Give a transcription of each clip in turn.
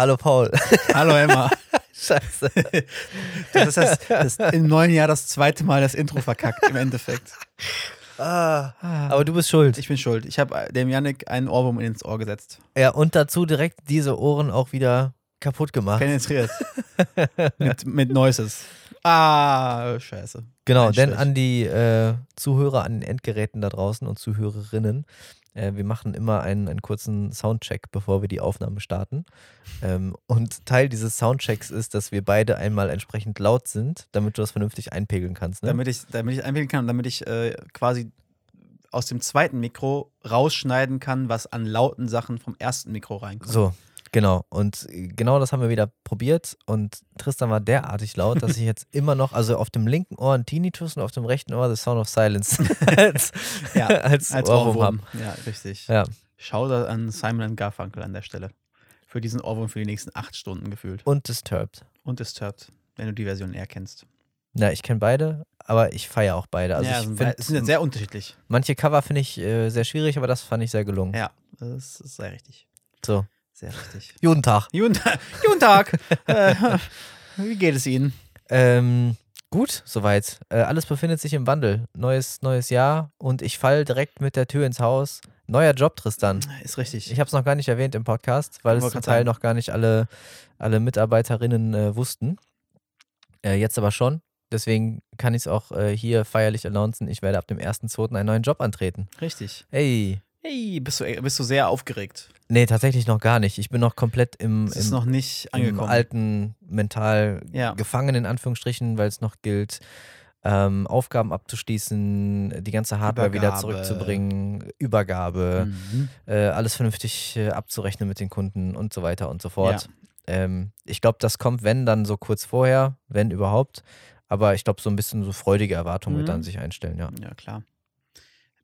Hallo Paul. Hallo Emma. Scheiße. Das ist das, das im neuen Jahr das zweite Mal das Intro verkackt, im Endeffekt. Ah, aber du bist schuld. Ich bin schuld. Ich habe dem Yannick einen Ohrwurm ins Ohr gesetzt. ja, und dazu direkt diese Ohren auch wieder kaputt gemacht. Penetriert. mit, mit Noises. Ah, scheiße. Genau, denn an die äh, Zuhörer an den Endgeräten da draußen und Zuhörerinnen, äh, wir machen immer einen, einen kurzen Soundcheck, bevor wir die Aufnahme starten. Ähm, und Teil dieses Soundchecks ist, dass wir beide einmal entsprechend laut sind, damit du das vernünftig einpegeln kannst. Ne? Damit ich, damit ich einwählen kann und damit ich äh, quasi aus dem zweiten Mikro rausschneiden kann, was an lauten Sachen vom ersten Mikro reinkommt. So, genau. Und genau das haben wir wieder probiert. Und Tristan war derartig laut, dass ich jetzt immer noch, also auf dem linken Ohr ein Tinnitus und auf dem rechten Ohr The Sound of Silence als, Ja, als, Als Ohrwurm Ohrwurm. habe. Ja, richtig. Ja. Shoutout an Simon Garfunkel an der Stelle. Für diesen Ohrwurm für die nächsten acht Stunden gefühlt. Und Disturbed. Und Disturbed, wenn du die Version eher kennst. Ja, ich kenne beide, aber ich feiere auch beide. Also ja, ich sind, find, sind ja sehr unterschiedlich. manche Cover finde ich äh, sehr schwierig, aber das fand ich sehr gelungen. Ja, das ist sehr richtig. So. Sehr richtig. Guten Tag. Guten, Ta- Guten Tag. äh, wie geht es Ihnen? Ähm, gut, soweit. Äh, alles befindet sich im Wandel. Neues, neues Jahr und ich fall direkt mit der Tür ins Haus. Neuer Job, Tristan. Ist richtig. Ich habe es noch gar nicht erwähnt im Podcast, weil es zum Teil sagen. noch gar nicht alle, alle Mitarbeiterinnen äh, wussten. Äh, jetzt aber schon. Deswegen kann ich es auch äh, hier feierlich announcen. Ich werde ab dem 1.2. einen neuen Job antreten. richtig. Hey. Hey, bist du, bist du sehr aufgeregt? Nee, tatsächlich noch gar nicht. Ich bin noch komplett im, Es ist im, noch nicht im angekommen. alten Mental Ja. gefangen, in Anführungsstrichen, weil es noch gilt, ähm, Aufgaben abzuschließen, die ganze Hardware wieder Übergabe. zurückzubringen, Übergabe, Mhm. äh, alles vernünftig äh, abzurechnen mit den Kunden und so weiter und so fort. Ähm, ich glaube, das kommt, wenn, dann so kurz vorher, wenn überhaupt. Aber ich glaube, so ein bisschen so freudige Erwartung wird Mhm. dann sich einstellen, ja. Ja, klar.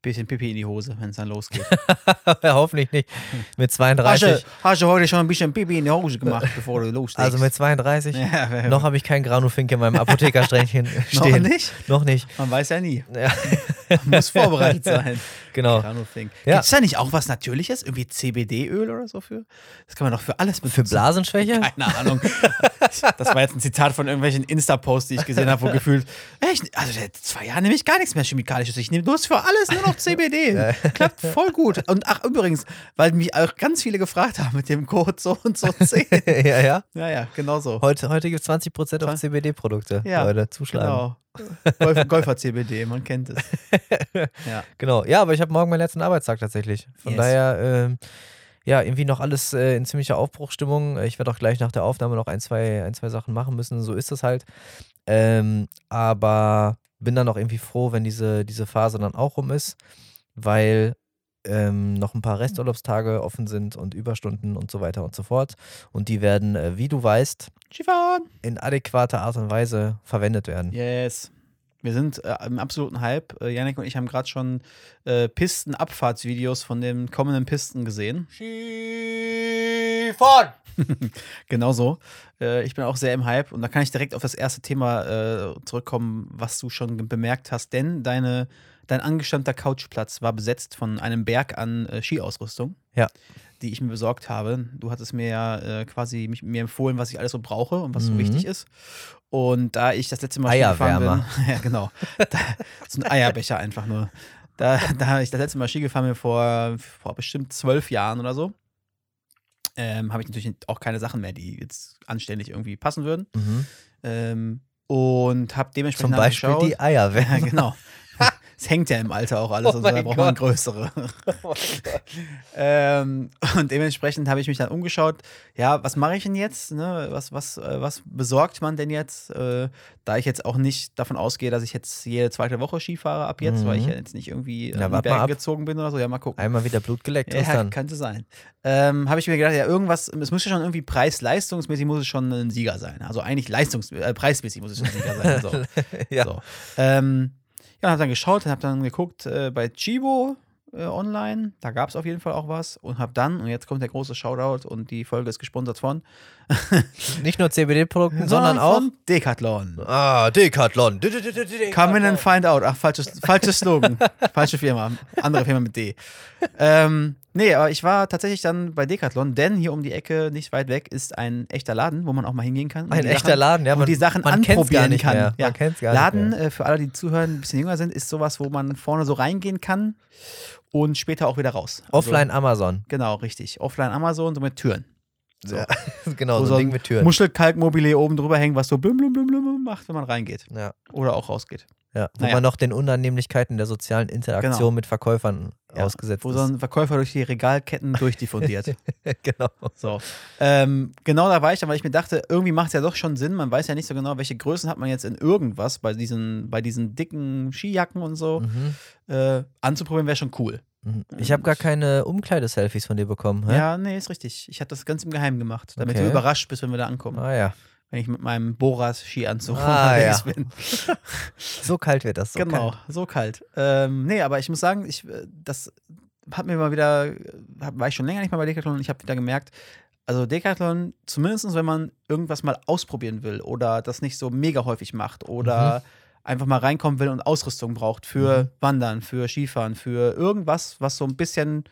Bisschen Pipi in die Hose, wenn es dann losgeht. Hoffentlich nicht. Mit Hast 32. du, hast du heute schon ein bisschen Pipi in die Hose gemacht, bevor du loslegst? Also mit 32. ja, Noch habe ich keinen Granufink in meinem Apothekersträhnchen noch stehen. nicht? Noch nicht. Man weiß ja nie. Ja, muss vorbereitet sein. genau. Gibt es da nicht auch was Natürliches? Irgendwie CBD-Öl oder so für? Das kann man doch für alles benutzen. Für Blasenschwäche? Keine Ahnung. Das war jetzt ein Zitat von irgendwelchen Insta-Posts, die ich gesehen habe, wo gefühlt, echt, also seit zwei Jahren nehme ich gar nichts mehr Chemikalisches. Ich nehme bloß für alles nur noch CBD. Klappt voll gut. Und ach, übrigens, weil mich auch ganz viele gefragt haben mit dem Code so und so 10. ja, ja. Ja, ja, genau so. Heute, heute gibt es 20% auf CBD-Produkte. Ja, Leute, zuschlagen. Genau. Golf, Golfer-CBD, man kennt es. Ja. Genau. Ja, aber ich habe morgen meinen letzten Arbeitstag tatsächlich. Von Yes. daher, ähm, ja, irgendwie noch alles äh, in ziemlicher Aufbruchstimmung. Ich werde auch gleich nach der Aufnahme noch ein, zwei, ein, zwei Sachen machen müssen. So ist es halt. Ähm, aber bin dann auch irgendwie froh, wenn diese, diese Phase dann auch rum ist, weil ähm, noch ein paar Resturlaubstage offen sind und Überstunden und so weiter und so fort. Und die werden, äh, wie du weißt, Skifahren. in adäquater Art und Weise verwendet werden. Yes. Wir sind äh, im absoluten Hype. Äh, Janik und ich haben gerade schon äh, Pistenabfahrtsvideos von den kommenden Pisten gesehen. Skifahren! Genau so. Äh, ich bin auch sehr im Hype und da kann ich direkt auf das erste Thema äh, zurückkommen, was du schon bemerkt hast. Denn deine, dein angestammter Couchplatz war besetzt von einem Berg an äh, Skiausrüstung. Ja. Die ich mir besorgt habe. Du hattest mir ja äh, quasi mich, mir empfohlen, was ich alles so brauche und was so Mhm. wichtig ist. Und da ich das letzte Mal Ski gefahren Eierwärmer. bin, ja genau, da, so ein Eierbecher einfach nur. Da, da ich das letzte Mal Ski gefahren bin vor, vor bestimmt zwölf Jahren oder so, ähm, habe ich natürlich auch keine Sachen mehr, die jetzt anständig irgendwie passen würden. Mhm. Ähm, und habe dementsprechend Zum Beispiel geschaut. die Eierwärme. Ja, genau. Es hängt ja im Alter auch alles, Oh also da braucht man größere. ähm, und dementsprechend habe ich mich dann umgeschaut, ja, was mache ich denn jetzt? Ne? Was, was, äh, was besorgt man denn jetzt? Äh, da ich jetzt auch nicht davon ausgehe, dass ich jetzt jede zweite Woche Ski fahre ab jetzt, weil ich Mhm. ja jetzt nicht irgendwie Na, an die wart mal Berge gezogen bin oder so. Ja, mal gucken. Einmal wieder Blut geleckt, Ja, Tristan. könnte sein. Ähm, habe ich mir gedacht, ja, irgendwas, es muss ja schon irgendwie preis-leistungsmäßig muss es schon ein Sieger sein. Also eigentlich leistungs äh, preismäßig muss es schon ein Sieger sein. So. ja. So. Ähm, ja, habe dann geschaut und habe dann geguckt äh, bei Chibo äh, online. Da gab es auf jeden Fall auch was. Und habe dann, und jetzt kommt der große Shoutout und die Folge ist gesponsert von, Nicht nur CBD-Produkten, sondern auch. von Decathlon. Ah, Decathlon. Come in and find out. Ach, falsches, falsches Slogan. Falsche Firma. Andere Firma mit D. Ähm, Nee, aber ich war tatsächlich dann bei Decathlon, denn hier um die Ecke, nicht weit weg, ist ein echter Laden, wo man auch mal hingehen kann. und Ein echter Sachen, Laden, ja. wo Man, die Sachen man anprobieren kann. Mehr. Ja. Man kennt's gar Laden, nicht mehr. äh, für alle, die zuhören, ein bisschen jünger sind, ist sowas, wo man vorne so reingehen kann und später auch wieder raus. Also, Offline Amazon. Genau, richtig. Offline Amazon, so mit Türen. So. Ja. genau, Wo so ein Ding mit Türen. Muschelkalkmobile oben drüber hängen, was so blum, blum, blum, blum macht, wenn man reingeht. Ja. Oder auch rausgeht. Ja, wo Naja. man noch den Unannehmlichkeiten der sozialen Interaktion Genau. mit Verkäufern Ja, ausgesetzt Wo so ist. ein Verkäufer durch die Regalketten durchdiffundiert. genau. So. Ähm, genau da war ich dann, weil ich mir dachte, irgendwie macht es ja doch schon Sinn. Man weiß ja nicht so genau, welche Größen hat man jetzt in irgendwas bei diesen, bei diesen dicken Skijacken und so. Mhm. Äh, anzuprobieren wäre schon cool. Mhm. Ich habe gar keine Umkleideselfies von dir bekommen. Hä? Ja, nee, ist richtig. Ich habe das ganz im Geheimen gemacht, damit Okay. du überrascht bist, wenn wir da ankommen. Ah ja. Wenn ich mit meinem Boras-Skianzug Ah, unterwegs ja. bin. So kalt wird das. So genau, Kalt. so kalt. Ähm, nee, aber ich muss sagen, ich, äh, das hat mir mal wieder, hab, war ich schon länger nicht mehr bei Decathlon und ich habe wieder gemerkt, also Decathlon, zumindest wenn man irgendwas mal ausprobieren will oder das nicht so mega häufig macht oder einfach mal reinkommen will und Ausrüstung braucht für Mhm. Wandern, für Skifahren, für irgendwas, was so ein bisschen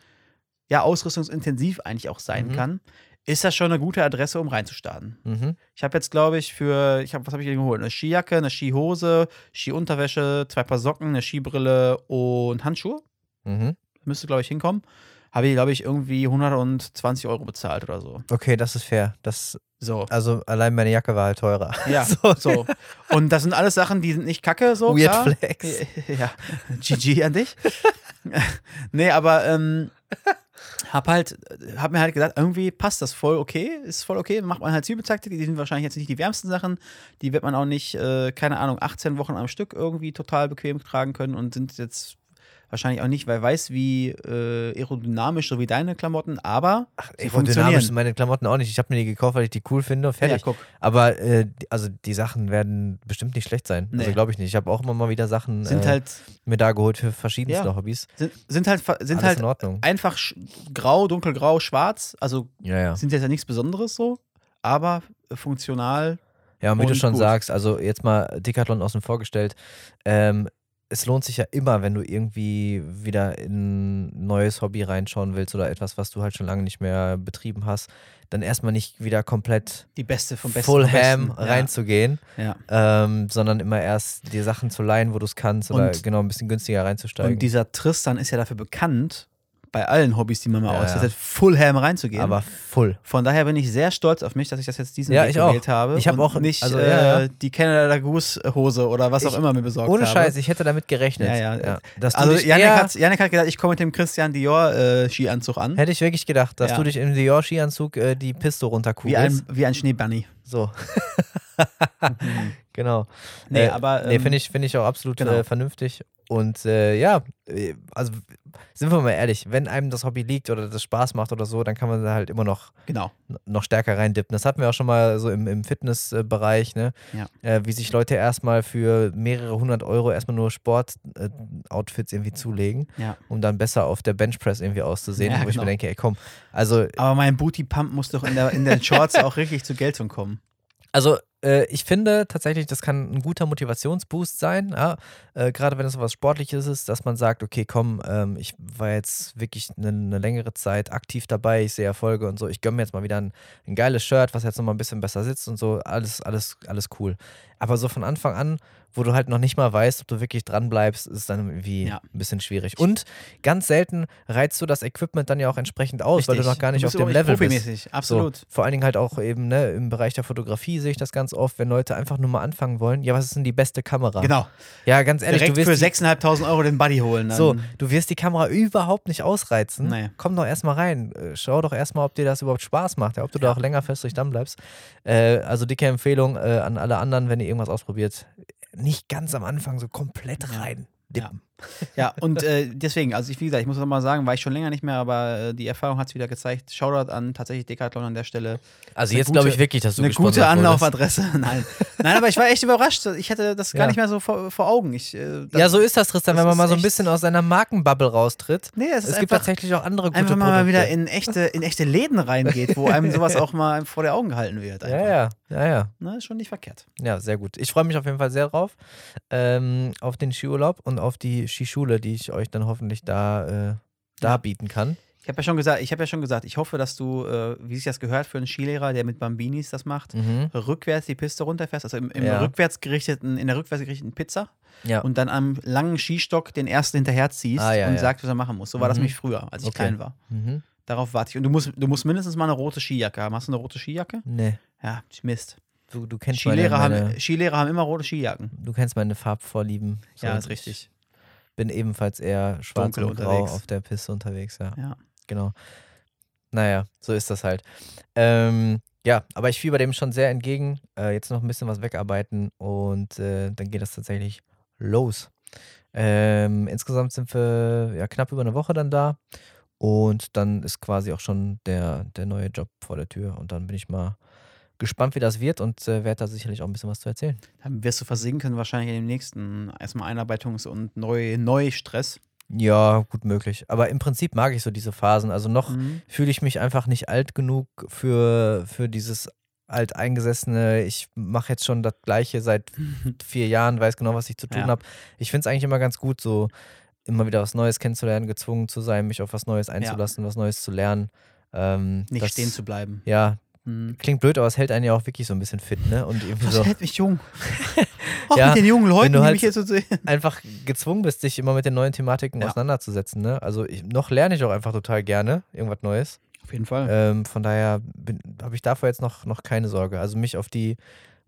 ja ausrüstungsintensiv eigentlich auch sein Mhm. kann, ist das schon eine gute Adresse, um reinzustarten. Mhm. Ich habe jetzt, glaube ich, für, ich habe, was habe ich denn geholt? Eine Skijacke, eine Skihose, Skiunterwäsche, zwei Paar Socken, eine Skibrille und Handschuhe. Mhm. Müsste, glaube ich, hinkommen. Habe ich, glaube ich, irgendwie 120 Euro bezahlt oder so. Okay, das ist fair. Das, So. also allein meine Jacke war halt teurer. Ja, So. so. Und das sind alles Sachen, die sind nicht kacke, so. Weird klar. Flex. Ja, GG an dich. nee, aber ähm, hab halt, hab mir halt gedacht, irgendwie passt das voll okay, ist voll okay, macht man halt Zwiebeltaktik, die sind wahrscheinlich jetzt nicht die wärmsten Sachen, die wird man auch nicht, äh, keine Ahnung, 18 Wochen am Stück irgendwie total bequem tragen können und sind jetzt wahrscheinlich auch nicht, wer weiß, wie äh, aerodynamisch, so wie deine Klamotten, aber Ach, aerodynamisch sind meine Klamotten auch nicht. Ich habe mir die gekauft, weil ich die cool finde Ja, fertig. guck. Aber äh, die- also die Sachen werden bestimmt nicht schlecht sein. Also Nee. glaube ich nicht. Ich habe auch immer mal wieder Sachen Sind äh, halt, mir da geholt für verschiedenste Ja. Hobbys. sind, sind halt, sind Alles halt einfach grau, dunkelgrau, schwarz, also Ja, ja. sind jetzt ja nichts Besonderes so, aber funktional Ja, und wie du Und schon gut. sagst, also jetzt mal Decathlon außen vor gestellt, ähm, es lohnt sich ja immer, wenn du irgendwie wieder in ein neues Hobby reinschauen willst oder etwas, was du halt schon lange nicht mehr betrieben hast, dann erstmal nicht wieder komplett die beste vom besten. Full Ham Besten. reinzugehen, Ja. ja. ähm, sondern immer erst die Sachen zu leihen, wo du es kannst oder Und- genau ein bisschen günstiger reinzusteigen. Und dieser Tristan ist ja dafür bekannt, bei allen Hobbys, die man mal Ja, aussetzt, Full Ham reinzugehen. Aber voll. Von daher bin ich sehr stolz auf mich, dass ich das jetzt diesen Ja, Weg ich auch. gewählt habe. Ich hab und auch- nicht also, äh, ja, ja. die Canada Goose Hose oder was auch Ich- immer mir besorgt Ohne habe. Scheiß, ich hätte damit gerechnet. Ja, ja. Also Janik hat, Janik hat gedacht, ich komme mit dem Christian Dior äh, Skianzug an. Hätte ich wirklich gedacht, dass Ja. du dich im Dior-Skianzug äh, die Piste Wie runterkugelst. ein, wie ein Schneebunny. So. genau. Nee, Äh, aber. nee, ähm, finde ich, find ich auch absolut genau. äh, vernünftig. Und äh, ja, äh, also sind wir mal ehrlich, wenn einem das Hobby liegt oder das Spaß macht oder so, dann kann man da halt immer noch, Genau. noch stärker reindippen. Das hatten wir auch schon mal so im, im Fitnessbereich, ne? Ja. Äh, wie sich Leute erstmal für mehrere hundert Euro erstmal nur Sport-Outfits irgendwie zulegen, Ja. um dann besser auf der Benchpress irgendwie auszusehen. Ja, wo ich genau. mir denke, ey komm, also Aber mein Booty Pump muss doch in, der, in den Shorts auch richtig zur Geltung kommen. Also, äh, ich finde tatsächlich, das kann ein guter Motivationsboost sein, ja? äh, gerade wenn es so was Sportliches ist, dass man sagt, okay, komm, ähm, ich war jetzt wirklich eine, eine längere Zeit aktiv dabei, ich sehe Erfolge und so, ich gönne mir jetzt mal wieder ein, ein geiles Shirt, was jetzt nochmal ein bisschen besser sitzt und so, alles, alles, alles cool. Aber so von Anfang an, wo du halt noch nicht mal weißt, ob du wirklich dran bleibst, ist dann irgendwie Ja. ein bisschen schwierig. Und ganz selten reizt du das Equipment dann ja auch entsprechend aus, weil du Richtig. noch gar nicht auf dem Level bist. Absolut. So, vor allen Dingen halt auch eben ne, im Bereich der Fotografie sehe ich das ganz oft, wenn Leute einfach nur mal anfangen wollen. Ja, was ist denn die beste Kamera? Genau. Ja, ganz ehrlich, Direkt du für wirst, die, 6.500 Euro den Buddy holen. Dann. so, du wirst die Kamera überhaupt nicht ausreizen. Nee. Komm doch erstmal rein. Äh, Schau doch erstmal, ob dir das überhaupt Spaß macht, ja, ob du da auch längerfristig dran bleibst. Äh, also dicke Empfehlung äh, an alle anderen, wenn ihr irgendwas ausprobiert, nicht ganz am Anfang so komplett rein. dippen. Ja, und äh, deswegen, also ich, wie gesagt, ich muss nochmal sagen, war ich schon länger nicht mehr, aber äh, die Erfahrung hat es wieder gezeigt. Shoutout an tatsächlich Decathlon an der Stelle. Also jetzt glaube ich wirklich, dass du Eine gute. Anlaufadresse. Nein. Nein, aber ich war echt überrascht. Ich hätte das gar Ja. nicht mehr so vor, vor Augen. Ich, äh, das- Ja, so ist das, Tristan, das wenn man mal so ein bisschen aus seiner Markenbubble raustritt. Nee, es Es, gibt tatsächlich auch andere gute einfach mal Produkte. wieder in echte, in echte Läden reingeht, wo einem sowas auch mal vor der Augen gehalten wird. Ja, Einfach. ja, ja, ja. Na, ist schon nicht verkehrt. Ja, sehr gut. Ich freue mich auf jeden Fall sehr drauf. Ähm, auf den Skiurlaub und auf die Skischule, die ich euch dann hoffentlich da, äh, da Ja. bieten kann. Ich habe ja schon gesagt, ich habe ja schon gesagt, ich hoffe, dass du, äh, wie sich das gehört für einen Skilehrer, der mit Bambinis das macht, Mhm. rückwärts die Piste runterfährst, also im, im Ja. rückwärts gerichteten, in der rückwärts gerichteten Pizza Ja. und dann am langen Skistock den ersten hinterher ziehst Ah, ja, und sagst, was er machen muss. So war das Mhm. nämlich früher, als ich Okay. klein war. Mhm. Darauf warte ich. Und du musst, du musst mindestens mal eine rote Skijacke haben. Hast du eine rote Skijacke? Nee. Ja, Mist. Du, du kennst meine, Skilehrer, meine, haben, Skilehrer haben immer rote Skijacken. du kennst meine Farbvorlieben. So, Ja, ist richtig. Bin ebenfalls eher schwarz Dunkel und grau unterwegs. auf der Piste unterwegs, ja. Ja. Genau. Naja, so ist das halt. Ähm, ja, aber ich fieber dem schon sehr entgegen. Äh, jetzt noch ein bisschen was wegarbeiten und äh, dann geht das tatsächlich los. Ähm, insgesamt sind wir ja knapp über eine Woche dann da und dann ist quasi auch schon der, der neue Job vor der Tür und dann bin ich mal gespannt, wie das wird und äh, werde da sicherlich auch ein bisschen was zu erzählen. Dann wirst du versinken wahrscheinlich in dem nächsten erstmal Einarbeitungs- und Neu Neustress. Ja, gut möglich. Aber im Prinzip mag ich so diese Phasen. Also noch Mhm. fühle ich mich einfach nicht alt genug für, für dieses alteingesessene, ich mache jetzt schon das Gleiche seit vier Jahren, weiß genau, was ich zu tun Ja. habe. Ich finde es eigentlich immer ganz gut, so immer wieder was Neues kennenzulernen, gezwungen zu sein, mich auf was Neues einzulassen, was Neues zu lernen. Ähm, Nicht das, stehen zu bleiben. Ja. Klingt blöd, aber es hält einen ja auch wirklich so ein bisschen fit, ne? Und irgendwie Das so hält mich jung. Auch Ja, mit den jungen Leuten, du die halt mich hier so sehen. einfach gezwungen bist, dich immer mit den neuen Thematiken Ja. auseinanderzusetzen, ne? Also ich, noch lerne ich auch einfach total gerne irgendwas Neues. Auf jeden Fall. Ähm, von daher habe ich davor jetzt noch, noch keine Sorge. Also mich auf die,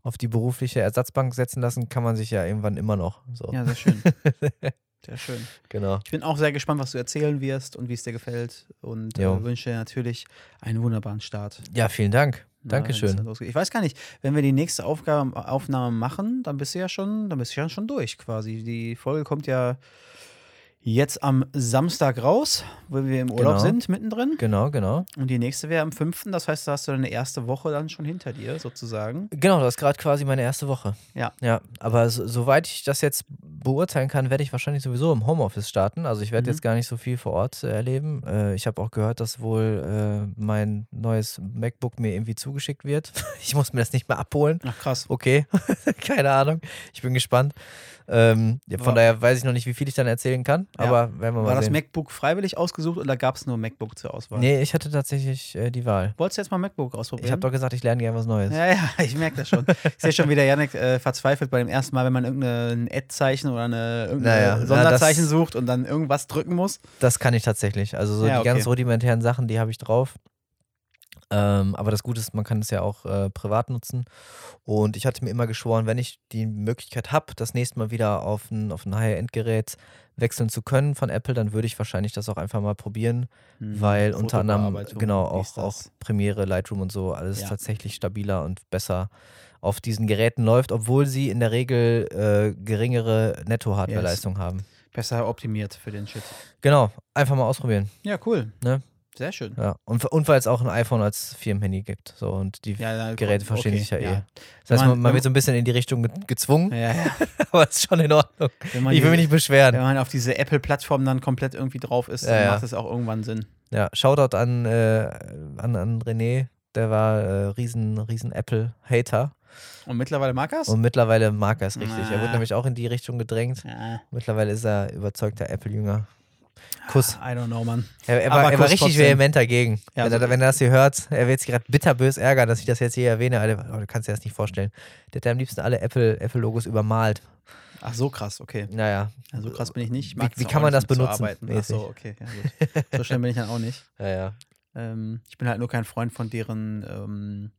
auf die berufliche Ersatzbank setzen lassen, kann man sich ja irgendwann immer noch. So. Ja, sehr schön. sehr schön. Genau. Ich bin auch sehr gespannt, was du erzählen wirst und wie es dir gefällt. Und äh, wünsche dir natürlich einen wunderbaren Start. Ja, vielen Dank. Dankeschön. Ich weiß gar nicht, wenn wir die nächste Aufgabe, Aufnahme machen, dann bist du ja schon, dann bist du ja schon durch quasi. Die Folge kommt ja jetzt am Samstag raus, wo wir im Urlaub Genau. sind, mittendrin. Genau, genau. Und die nächste wäre am 5. Das heißt, da hast du deine erste Woche dann schon hinter dir, sozusagen. Genau, das ist gerade quasi meine erste Woche. Ja. Ja, aber so, soweit ich das jetzt beurteilen kann, werde ich wahrscheinlich sowieso im Homeoffice starten. Also ich werde Mhm. jetzt gar nicht so viel vor Ort äh, erleben. Äh, ich habe auch gehört, dass wohl äh, mein neues MacBook mir irgendwie zugeschickt wird. ich muss mir das nicht mehr abholen. Ach krass. Okay, keine Ahnung. Ich bin gespannt. Ähm, ja, von War- daher weiß ich noch nicht, wie viel ich dann erzählen kann, Ja. aber werden wir mal War das sehen. MacBook freiwillig ausgesucht oder gab es nur MacBook zur Auswahl? nee, ich hatte tatsächlich äh, die Wahl. Wolltest du jetzt mal MacBook ausprobieren? Ich habe doch gesagt, ich lerne gerne was Neues. Ja, ja, ich merke das schon. Ich sehe schon wieder Janik äh, verzweifelt bei dem ersten Mal, wenn man irgendein Ad-Zeichen oder eine, irgendein Naja, na, Sonderzeichen das- sucht und dann irgendwas drücken muss. Das kann ich tatsächlich. Also so Ja, die okay. ganz rudimentären Sachen, die habe ich drauf. Ähm, aber das Gute ist, man kann es ja auch äh, privat nutzen. Und ich hatte mir immer geschworen, wenn ich die Möglichkeit habe, das nächste Mal wieder auf ein, auf ein High-End-Gerät wechseln zu können von Apple, dann würde ich wahrscheinlich das auch einfach mal probieren, Hm, weil unter anderem genau auch, auch. Premiere, Lightroom und so alles Ja. tatsächlich stabiler und besser auf diesen Geräten läuft, obwohl sie in der Regel äh, geringere Netto-Hardware-Leistung haben. besser optimiert für den Shit. Genau, einfach mal ausprobieren. Ja, cool. Ne? Sehr schön. Ja, und, und weil es auch ein iPhone als Firmenhandy gibt. So, und die Ja, na, Geräte verstehen okay, sich ja, ja. eh. Das heißt, man, man- wird so ein bisschen in die Richtung ge gezwungen, Ja, ja. aber es ist schon in Ordnung. Ich will mich diese- nicht beschweren. wenn man auf diese Apple-Plattform dann komplett irgendwie drauf ist, dann macht es auch irgendwann Sinn. Ja, Shoutout an, äh, an, an René, der war äh, riesen, riesen Apple-Hater Und mittlerweile mag er es? und mittlerweile mag er es richtig. Er Na. wird nämlich auch in die Richtung gedrängt. Ja. Mittlerweile ist er überzeugter Apple-Jünger. Kuss. I don't know, Mann. Er, er, war, er war richtig vehement dagegen. Ja, wenn, so- er, wenn er das hier hört, er wird sich gerade bitterbös ärgern, dass ich das jetzt hier erwähne. Alter, aber du kannst dir das nicht vorstellen. Der hat am liebsten alle Apple- Apple-Logos übermalt. Ach, so krass, okay. Naja, Ja, so krass bin ich nicht. Ich Wie- wie kann man das benutzen. Ach so, okay. Ja. So schnell bin ich dann auch nicht. ja, ja. Ähm, ich bin halt nur kein Freund von deren ähm,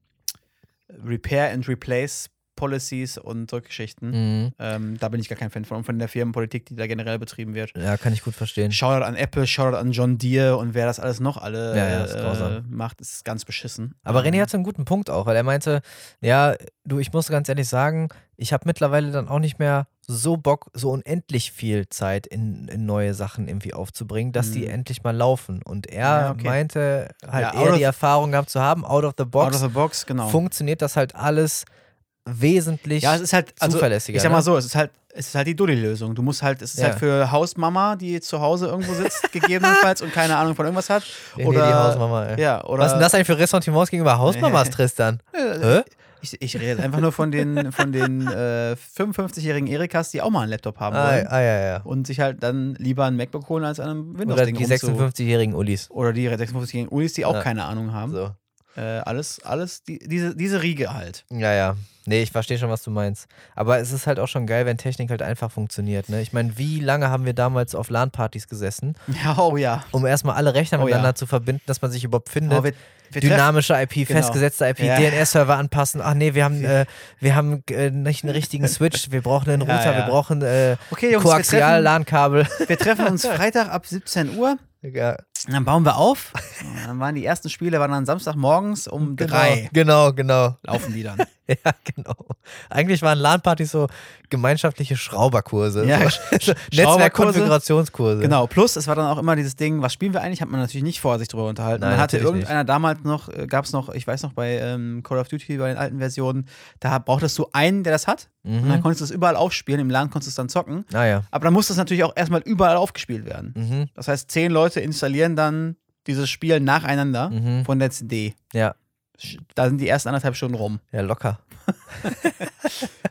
Repair and Replace Policies und so Geschichten. Mhm. Ähm, da bin ich gar kein Fan von. Und von der Firmenpolitik, die da generell betrieben wird. Ja, kann ich gut verstehen. Shoutout an Apple, Shoutout an John Deere und wer das alles noch alle Ja, ja, ist äh, macht, ist ganz beschissen. Aber Ähm, René hat so einen guten Punkt auch, weil er meinte, ja, du, ich muss ganz ehrlich sagen, ich habe mittlerweile dann auch nicht mehr so Bock, so unendlich viel Zeit in, in neue Sachen irgendwie aufzubringen, dass die Mhm. endlich mal laufen. Und er Ja, okay. meinte halt Ja, eher die Erfahrung gehabt zu haben, out of the box, Out of the box, genau. funktioniert das halt alles wesentlich ja, es ist halt, also, zuverlässiger. ich sag mal ne? so, es ist halt, es ist halt die Dulli-Lösung. Du musst halt, es ist Ja. halt für Hausmama, die zu Hause irgendwo sitzt, gegebenenfalls und keine Ahnung von irgendwas hat. Nee, Oder, nee, die Hausmama, ey. Ja, oder. Was ist denn das eigentlich für Ressentiments gegenüber Hausmamas, Tristan? Hä? Ich, ich rede einfach nur von den, von den äh, 55-jährigen Erikas, die auch mal einen Laptop haben Ah, wollen. ah, ja, ja. Und sich halt dann lieber ein MacBook holen als an einem Oder die rumzu- 56-jährigen Ulis. Oder die 56-jährigen Ulis, die auch Ja. keine Ahnung haben. So. Äh, alles, alles, die, diese, diese Riege halt. Ja, ja. Nee, ich verstehe schon, was du meinst. Aber es ist halt auch schon geil, wenn Technik halt einfach funktioniert. Ne? Ich meine, wie lange haben wir damals auf LAN-Partys gesessen, Ja, oh ja. um erstmal alle Rechner Oh ja. miteinander zu verbinden, dass man sich überhaupt findet? Oh, wir, wir Dynamische IP, Genau. festgesetzte IP, Ja. DNS-Server anpassen. Ach nee, wir haben, äh, wir haben äh, nicht einen richtigen Switch, wir brauchen einen Ja, Router, ja. wir brauchen äh, Okay, Jungs, wir treffen, Koaxial-LAN-Kabel. wir treffen uns Freitag ab 17 Uhr. Ja, dann bauen wir auf. Dann waren die ersten Spiele waren dann Samstagmorgens um drei. Genau, genau. Laufen die dann. Ja, genau. Eigentlich waren LAN-Partys so gemeinschaftliche Schrauberkurse. Ja, so Netzwerkkonfigurationskurse. Genau, plus es war dann auch immer dieses Ding, was spielen wir eigentlich, hat man natürlich nicht vor, sich drüber unterhalten. Nein, man hatte irgendeiner damals noch, gab es noch, ich weiß noch, bei ähm, Call of Duty, bei den alten Versionen, da brauchtest du einen, der das hat. Und dann Mhm. konntest du es überall aufspielen, im LAN konntest du es dann zocken. Ah ja. Aber dann muss das natürlich auch erstmal überall aufgespielt werden. Mhm. Das heißt, zehn Leute installieren dann dieses Spiel nacheinander Mhm. von der CD. Ja. Da sind die ersten anderthalb Stunden rum. Ja, locker.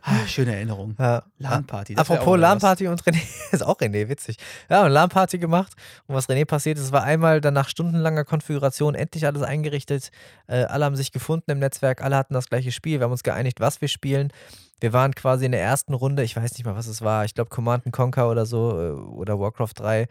Ah, schöne Erinnerung. Ja. LAN-Party. Apropos. LAN-Party und René, ist auch René, witzig. Ja, und LAN-Party gemacht. Und was René passiert ist, war einmal dann nach stundenlanger Konfiguration endlich alles eingerichtet. Äh, alle haben sich gefunden im Netzwerk, alle hatten das gleiche Spiel. Wir haben uns geeinigt, was wir spielen. Wir waren quasi in der ersten Runde, ich weiß nicht mal, was es war, ich glaube Command Conquer oder so äh, oder Warcraft 3.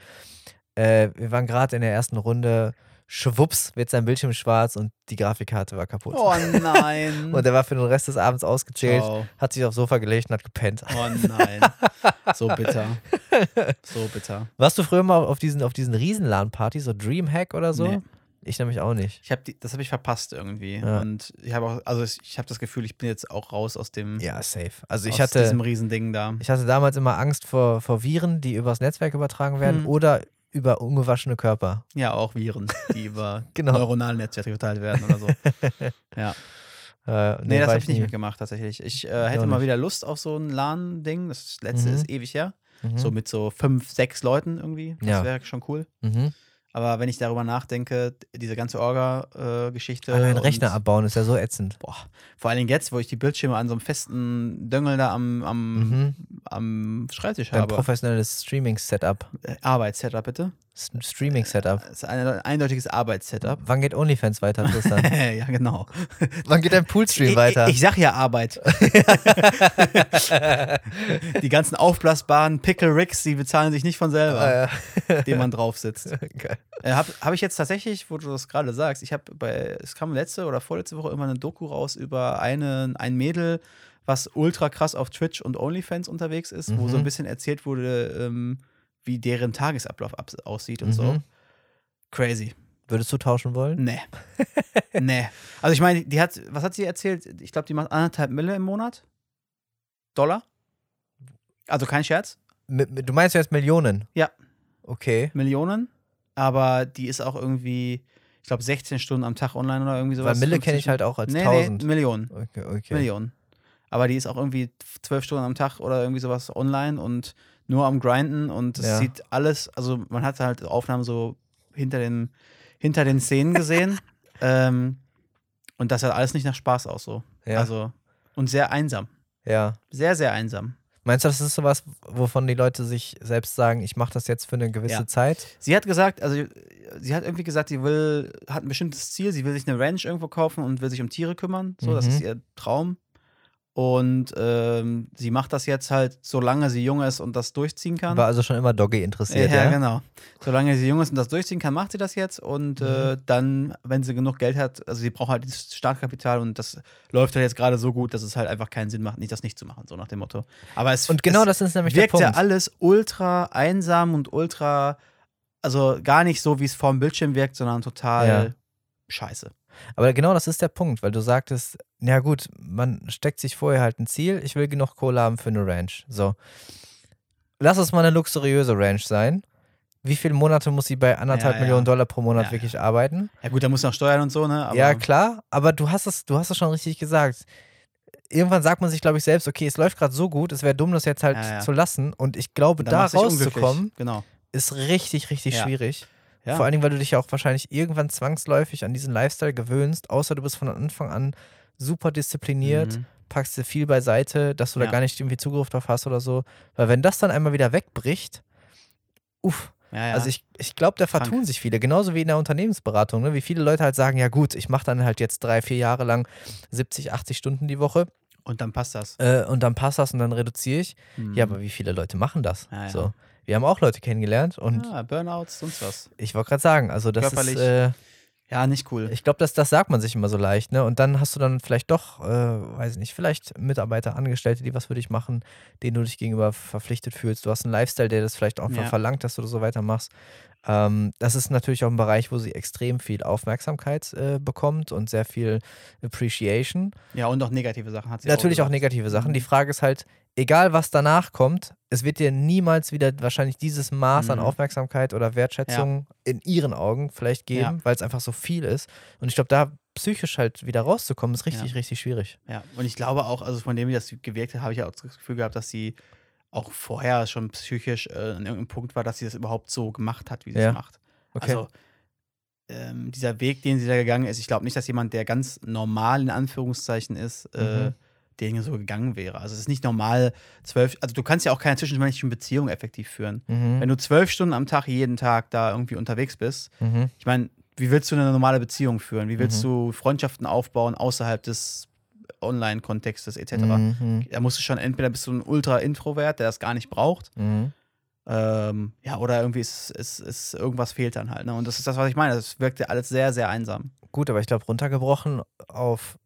Äh, wir waren gerade in der ersten Runde, schwupps, wird sein Bildschirm schwarz und die Grafikkarte war kaputt. Oh nein. Und er war für den Rest des Abends ausgechillt, Ciao. hat sich aufs Sofa gelegt und hat gepennt. Oh nein. So bitter. So bitter. Warst du früher mal auf diesen, auf diesen Riesen-LAN-Partys, so Dreamhack oder so? Nee. Ich nämlich auch nicht. Ich hab die, das habe ich verpasst irgendwie. Ja. Und ich habe auch, also ich, habe das Gefühl, ich bin jetzt auch raus aus dem Ja, safe. Also ich hatte, diesem Riesending da. ich hatte damals immer Angst vor, vor Viren, die übers Netzwerk übertragen werden Hm. oder über ungewaschene Körper. Ja, auch Viren, die über Genau. neuronale Netzwerke geteilt werden oder so. ja. Äh, Nee, das war habe ich nicht mitgemacht tatsächlich. Ich äh, hätte mal wieder Lust auf so ein LAN-Ding. Das letzte Mhm. ist ewig her. Mhm. So mit so fünf, sechs Leuten irgendwie. Das Ja. wäre schon cool. Mhm. Aber wenn ich darüber nachdenke, diese ganze Orga-Geschichte. Allein und- Rechner abbauen ist ja so ätzend. Boah, vor allen Dingen jetzt, wo ich die Bildschirme an so einem festen Döngel da am, am, Mhm. am Schreibtisch Dein habe. professionelles Streaming-Setup. Äh, Arbeitssetup, bitte. Streaming-Setup. Das ist ein eindeutiges Arbeitssetup. Wann geht OnlyFans weiter, Tristan? ja, genau. Wann geht dein Poolstream Ich, weiter? ich, ich sag ja Arbeit. die ganzen aufblasbaren Pickle Ricks, die bezahlen sich nicht von selber, Ah, ja. dem man drauf sitzt. Geil. Äh, habe hab ich jetzt tatsächlich, wo du das gerade sagst, ich habe bei, es kam letzte oder vorletzte Woche immer eine Doku raus über eine, ein Mädel, was ultra krass auf Twitch und OnlyFans unterwegs ist, wo so ein Mhm. bisschen erzählt wurde, ähm, wie deren Tagesablauf ab, aussieht und so. Mhm. Crazy. Würdest du tauschen wollen? Nee. nee. Also ich meine, die hat, was hat sie erzählt? Ich glaube, die macht anderthalb Mille im Monat. Dollar. Also kein Scherz. Du meinst jetzt Millionen? Ja. Okay. Millionen. Aber die ist auch irgendwie, ich glaube, 16 Stunden am Tag online oder irgendwie sowas. Weil Mille 50 kenne ich halt auch als nee, 1000. Nee, Millionen. Okay, okay. Millionen. Aber die ist auch irgendwie zwölf Stunden am Tag oder irgendwie sowas online und nur am Grinden und es Ja. sieht alles, also man hat halt Aufnahmen so hinter den, hinter den Szenen gesehen. ähm, und das hat alles nicht nach Spaß aus so. Ja. Also, und sehr einsam. Ja. Sehr, sehr einsam. Meinst du, das ist sowas, wovon die Leute sich selbst sagen, ich mache das jetzt für eine gewisse Ja. Zeit? Sie hat gesagt, also sie hat irgendwie gesagt, sie will, hat ein bestimmtes Ziel, sie will sich eine Ranch irgendwo kaufen und will sich um Tiere kümmern. So, das Mhm. ist ihr Traum. Und ähm, sie macht das jetzt halt, solange sie jung ist und das durchziehen kann. War also schon immer Doggy interessiert, ja, ja? genau. Solange sie jung ist und das durchziehen kann, macht sie das jetzt. Und Mhm. äh, dann, wenn sie genug Geld hat, also sie braucht halt das Startkapital und das läuft halt jetzt gerade so gut, dass es halt einfach keinen Sinn macht, nicht das nicht zu machen, so nach dem Motto. Aber es, Und genau es das ist nämlich der wirkt Punkt. ja alles ultra einsam und ultra, also gar nicht so, wie es vorm Bildschirm wirkt, sondern total Ja. scheiße. Aber genau das ist der Punkt, weil du sagtest, ja gut, man steckt sich vorher halt ein Ziel, ich will genug Kohle haben für eine Ranch. So. Lass es mal eine luxuriöse Ranch sein. Wie viele Monate muss sie bei anderthalb Ja, ja. Millionen Dollar pro Monat Ja, wirklich arbeiten? Ja gut, da muss noch steuern und so, ne? Aber ja, klar, aber du hast es, du hast es schon richtig gesagt. Irgendwann sagt man sich, glaube ich, selbst, okay, es läuft gerade so gut, es wäre dumm, das jetzt halt zu lassen. Und ich glaube, dann da rauszukommen, Genau. ist richtig, richtig schwierig. Vor allen Dingen, weil du dich ja auch wahrscheinlich irgendwann zwangsläufig an diesen Lifestyle gewöhnst, außer du bist von Anfang an super diszipliniert, Mhm. packst dir viel beiseite, dass du da Ja. gar nicht irgendwie Zugriff drauf hast oder so. Weil wenn das dann einmal wieder wegbricht, uff, Ja, ja. also ich, ich glaube, da Krank. vertun sich viele, genauso wie in der Unternehmensberatung, ne? wie viele Leute halt sagen, ja gut, ich mache dann halt jetzt drei, vier Jahre lang 70, 80 Stunden die Woche und dann passt das. äh, und dann passt das und dann reduziere ich. Mhm. Ja, aber wie viele Leute machen das? Ja. So. Wir haben auch Leute kennengelernt und ja, Burnouts, sonst was. ich wollte gerade sagen, also das Körperlich. ist, äh, Ja, nicht cool. ich glaube, das, das sagt man sich immer so leicht, ne? Und dann hast du dann vielleicht doch, äh, weiß ich nicht, vielleicht Mitarbeiter, Angestellte, die was für dich machen, denen du dich gegenüber verpflichtet fühlst. Du hast einen Lifestyle, der das vielleicht auch Ja. verlangt, dass du das so weitermachst. Ähm, das ist natürlich auch ein Bereich, wo sie extrem viel Aufmerksamkeit äh, bekommt und sehr viel Appreciation. Ja, und auch negative Sachen hat sie Natürlich auch gesagt. negative Sachen. Mhm. Die Frage ist halt, egal was danach kommt, es wird dir niemals wieder wahrscheinlich dieses Maß an Mhm. Aufmerksamkeit oder Wertschätzung in ihren Augen vielleicht geben, Ja. weil es einfach so viel ist. Und ich glaube, da psychisch halt wieder rauszukommen, ist richtig, Ja. richtig schwierig. Ja, und ich glaube auch, also von dem, wie das gewirkt hat, habe ich ja auch das Gefühl gehabt, dass sie auch vorher schon psychisch äh, an irgendeinem Punkt war, dass sie das überhaupt so gemacht hat, wie sie Ja. es macht. Okay. Also ähm, dieser Weg, den sie da gegangen ist, ich glaube nicht, dass jemand, der ganz normal in Anführungszeichen ist, äh, Mhm. den so gegangen wäre. Also es ist nicht normal, zwölf, also du kannst ja auch keine zwischenmenschlichen Beziehungen effektiv führen. mhm. Wenn du zwölf Stunden am Tag jeden Tag da irgendwie unterwegs bist, Mhm. ich meine, wie willst du eine normale Beziehung führen? Wie willst Mhm. du Freundschaften aufbauen außerhalb des Online-Kontextes etc.? Mhm. Da musst du schon, entweder bist du ein Ultra-Introvert, der das gar nicht braucht, Mhm. ähm, ja, oder irgendwie ist, ist, ist irgendwas fehlt dann halt. Ne? Und das ist das, was ich meine. Das wirkt ja alles sehr, sehr einsam. Gut, aber ich glaube, runtergebrochen auf,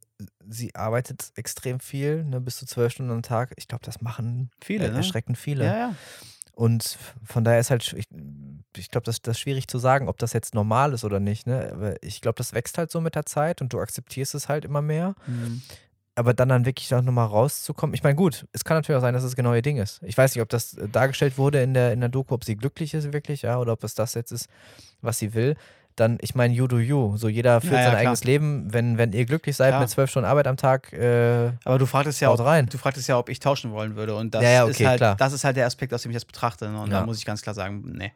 sie arbeitet extrem viel, ne, bis zu zwölf Stunden am Tag. Ich glaube, das machen Viele, äh, ne? erschreckend viele. Ja, ja. Und von daher ist halt, ich, ich glaube, das, das ist schwierig zu sagen, ob das jetzt normal ist oder nicht. Ne? Aber ich glaube, das wächst halt so mit der Zeit und du akzeptierst es halt immer mehr. Mhm. Aber dann dann wirklich auch nochmal rauszukommen. Ich meine, gut, es kann natürlich auch sein, dass es genau ihr Ding ist. Ich weiß nicht, ob das äh, dargestellt wurde in der, in der Doku, ob sie glücklich ist wirklich, ja, oder ob es das jetzt ist, was sie will. Dann, ich meine, you do you. So jeder führt Ja, ja, sein klar. eigenes Leben. Wenn, wenn ihr glücklich seid Klar. mit zwölf Stunden Arbeit am Tag, äh, Aber du fragtest ja, ob, rein. du fragtest ja, ob ich tauschen wollen würde. Und das Ja, ja, ist okay, halt, klar. das ist halt der Aspekt, aus dem ich das betrachte. Ne? Und da muss ich ganz klar sagen, nee.